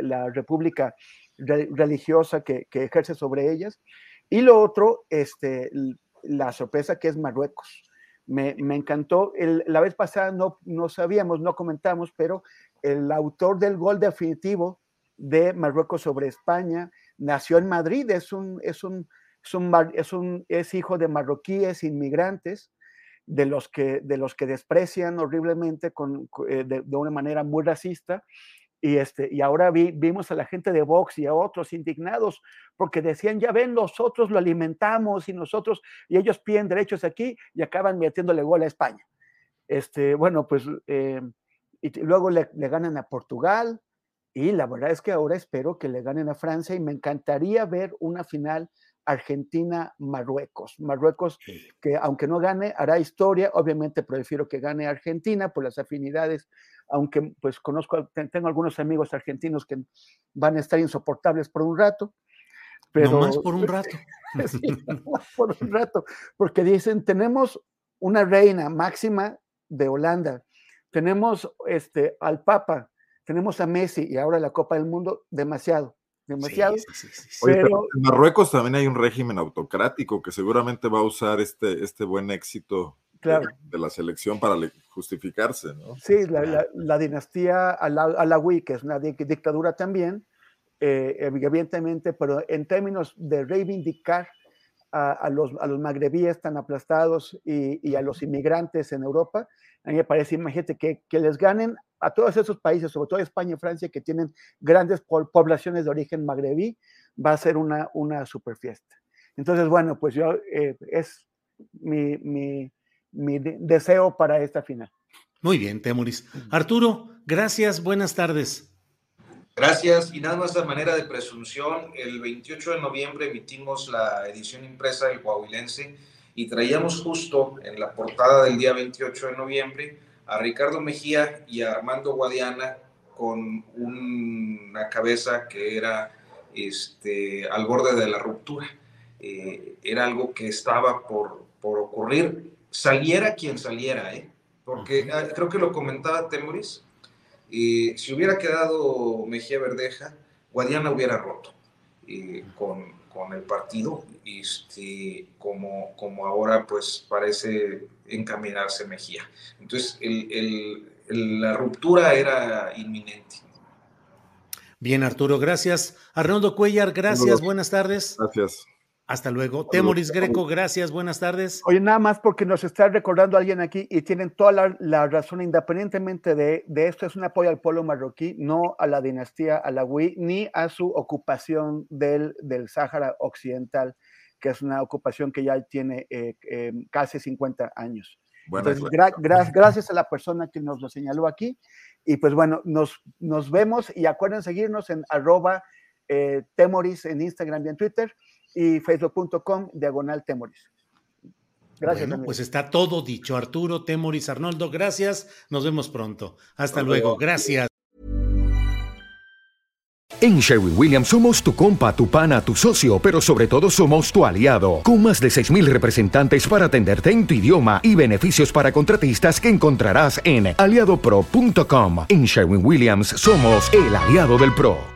la república religiosa que, que, ejerce sobre ellas. Y lo otro, este, la sorpresa que es Marruecos. Me, me encantó. La vez pasada no, no sabíamos, no comentamos, pero el autor del gol definitivo de Marruecos sobre España, nació en Madrid, es un, es un, es un, es hijo de marroquíes inmigrantes, de los que, de los que desprecian horriblemente con, eh, de, una manera muy racista. Y, este, y ahora vimos a la gente de Vox y a otros indignados porque decían, ya ven, nosotros lo alimentamos y nosotros, y ellos piden derechos aquí y acaban metiéndole gol a España. Este, bueno, pues, eh, y luego le, ganan a Portugal, y la verdad es que ahora espero que le ganen a Francia y me encantaría ver una final Argentina-Marruecos. Marruecos, que aunque no gane, hará historia. Obviamente prefiero que gane Argentina por las afinidades, aunque pues conozco, tengo algunos amigos argentinos que van a estar insoportables por un rato. Pero, no más por un rato. <laughs> sí, <laughs> por un rato, porque dicen, tenemos una reina máxima de Holanda, tenemos este, al Papa, tenemos a Messi y ahora la Copa del Mundo, demasiado, demasiado. pero... en Marruecos también hay un régimen autocrático que seguramente va a usar este, este buen éxito de, la selección para justificarse, ¿no? Sí, la, dinastía Alawi, que es una dictadura también, eh, evidentemente, pero en términos de reivindicar a, los, a los magrebíes tan aplastados y, y, a los inmigrantes en Europa, a mí me parece, imagínate, que, que les ganen a todos esos países, sobre todo España y Francia, que tienen grandes poblaciones de origen magrebí, va a ser una, una super fiesta. Entonces, bueno, pues yo, eh, es mi, mi, mi, deseo para esta final. Muy bien, Temuris. Arturo, gracias, buenas tardes. Gracias, y nada más de manera de presunción, el 28 de noviembre emitimos la edición impresa del Coahuilense y traíamos justo en la portada del día 28 de noviembre a Ricardo Mejía y a Armando Guadiana con una cabeza que era este, al borde de la ruptura. Eh, era algo que estaba por, por, ocurrir, saliera quien saliera, ¿eh? porque ah, creo que lo comentaba Temoris, eh, si hubiera quedado Mejía Verdeja, Guadiana hubiera roto eh, con, con el partido, este, como, como ahora pues parece encaminarse Mejía. Entonces el, el, la ruptura era inminente. Bien, Arturo, gracias. Arnoldo Cuellar, gracias, buenas tardes. Gracias. Hasta luego. Temoris Greco, gracias, buenas tardes. Oye, nada más porque nos está recordando alguien aquí y tienen toda la, razón, independientemente de, de, esto, es un apoyo al pueblo marroquí, no a la dinastía alawí, ni a su ocupación del, del Sáhara Occidental. que es una ocupación que ya tiene eh, eh, casi 50 años. Entonces, gracias a la persona que nos lo señaló aquí. Y pues bueno, nos, nos vemos y acuerden seguirnos en arroba temoris en Instagram y en Twitter y facebook.com diagonal temoris. Gracias. Bueno, pues está todo dicho. Arturo, Temoris, Arnoldo, gracias. Nos vemos pronto. Hasta luego. Gracias. En Sherwin Williams somos tu compa, tu pana, tu socio, pero sobre todo somos tu aliado, con más de 6.000 representantes para atenderte en tu idioma y beneficios para contratistas que encontrarás en aliadopro.com. En Sherwin Williams somos el aliado del PRO.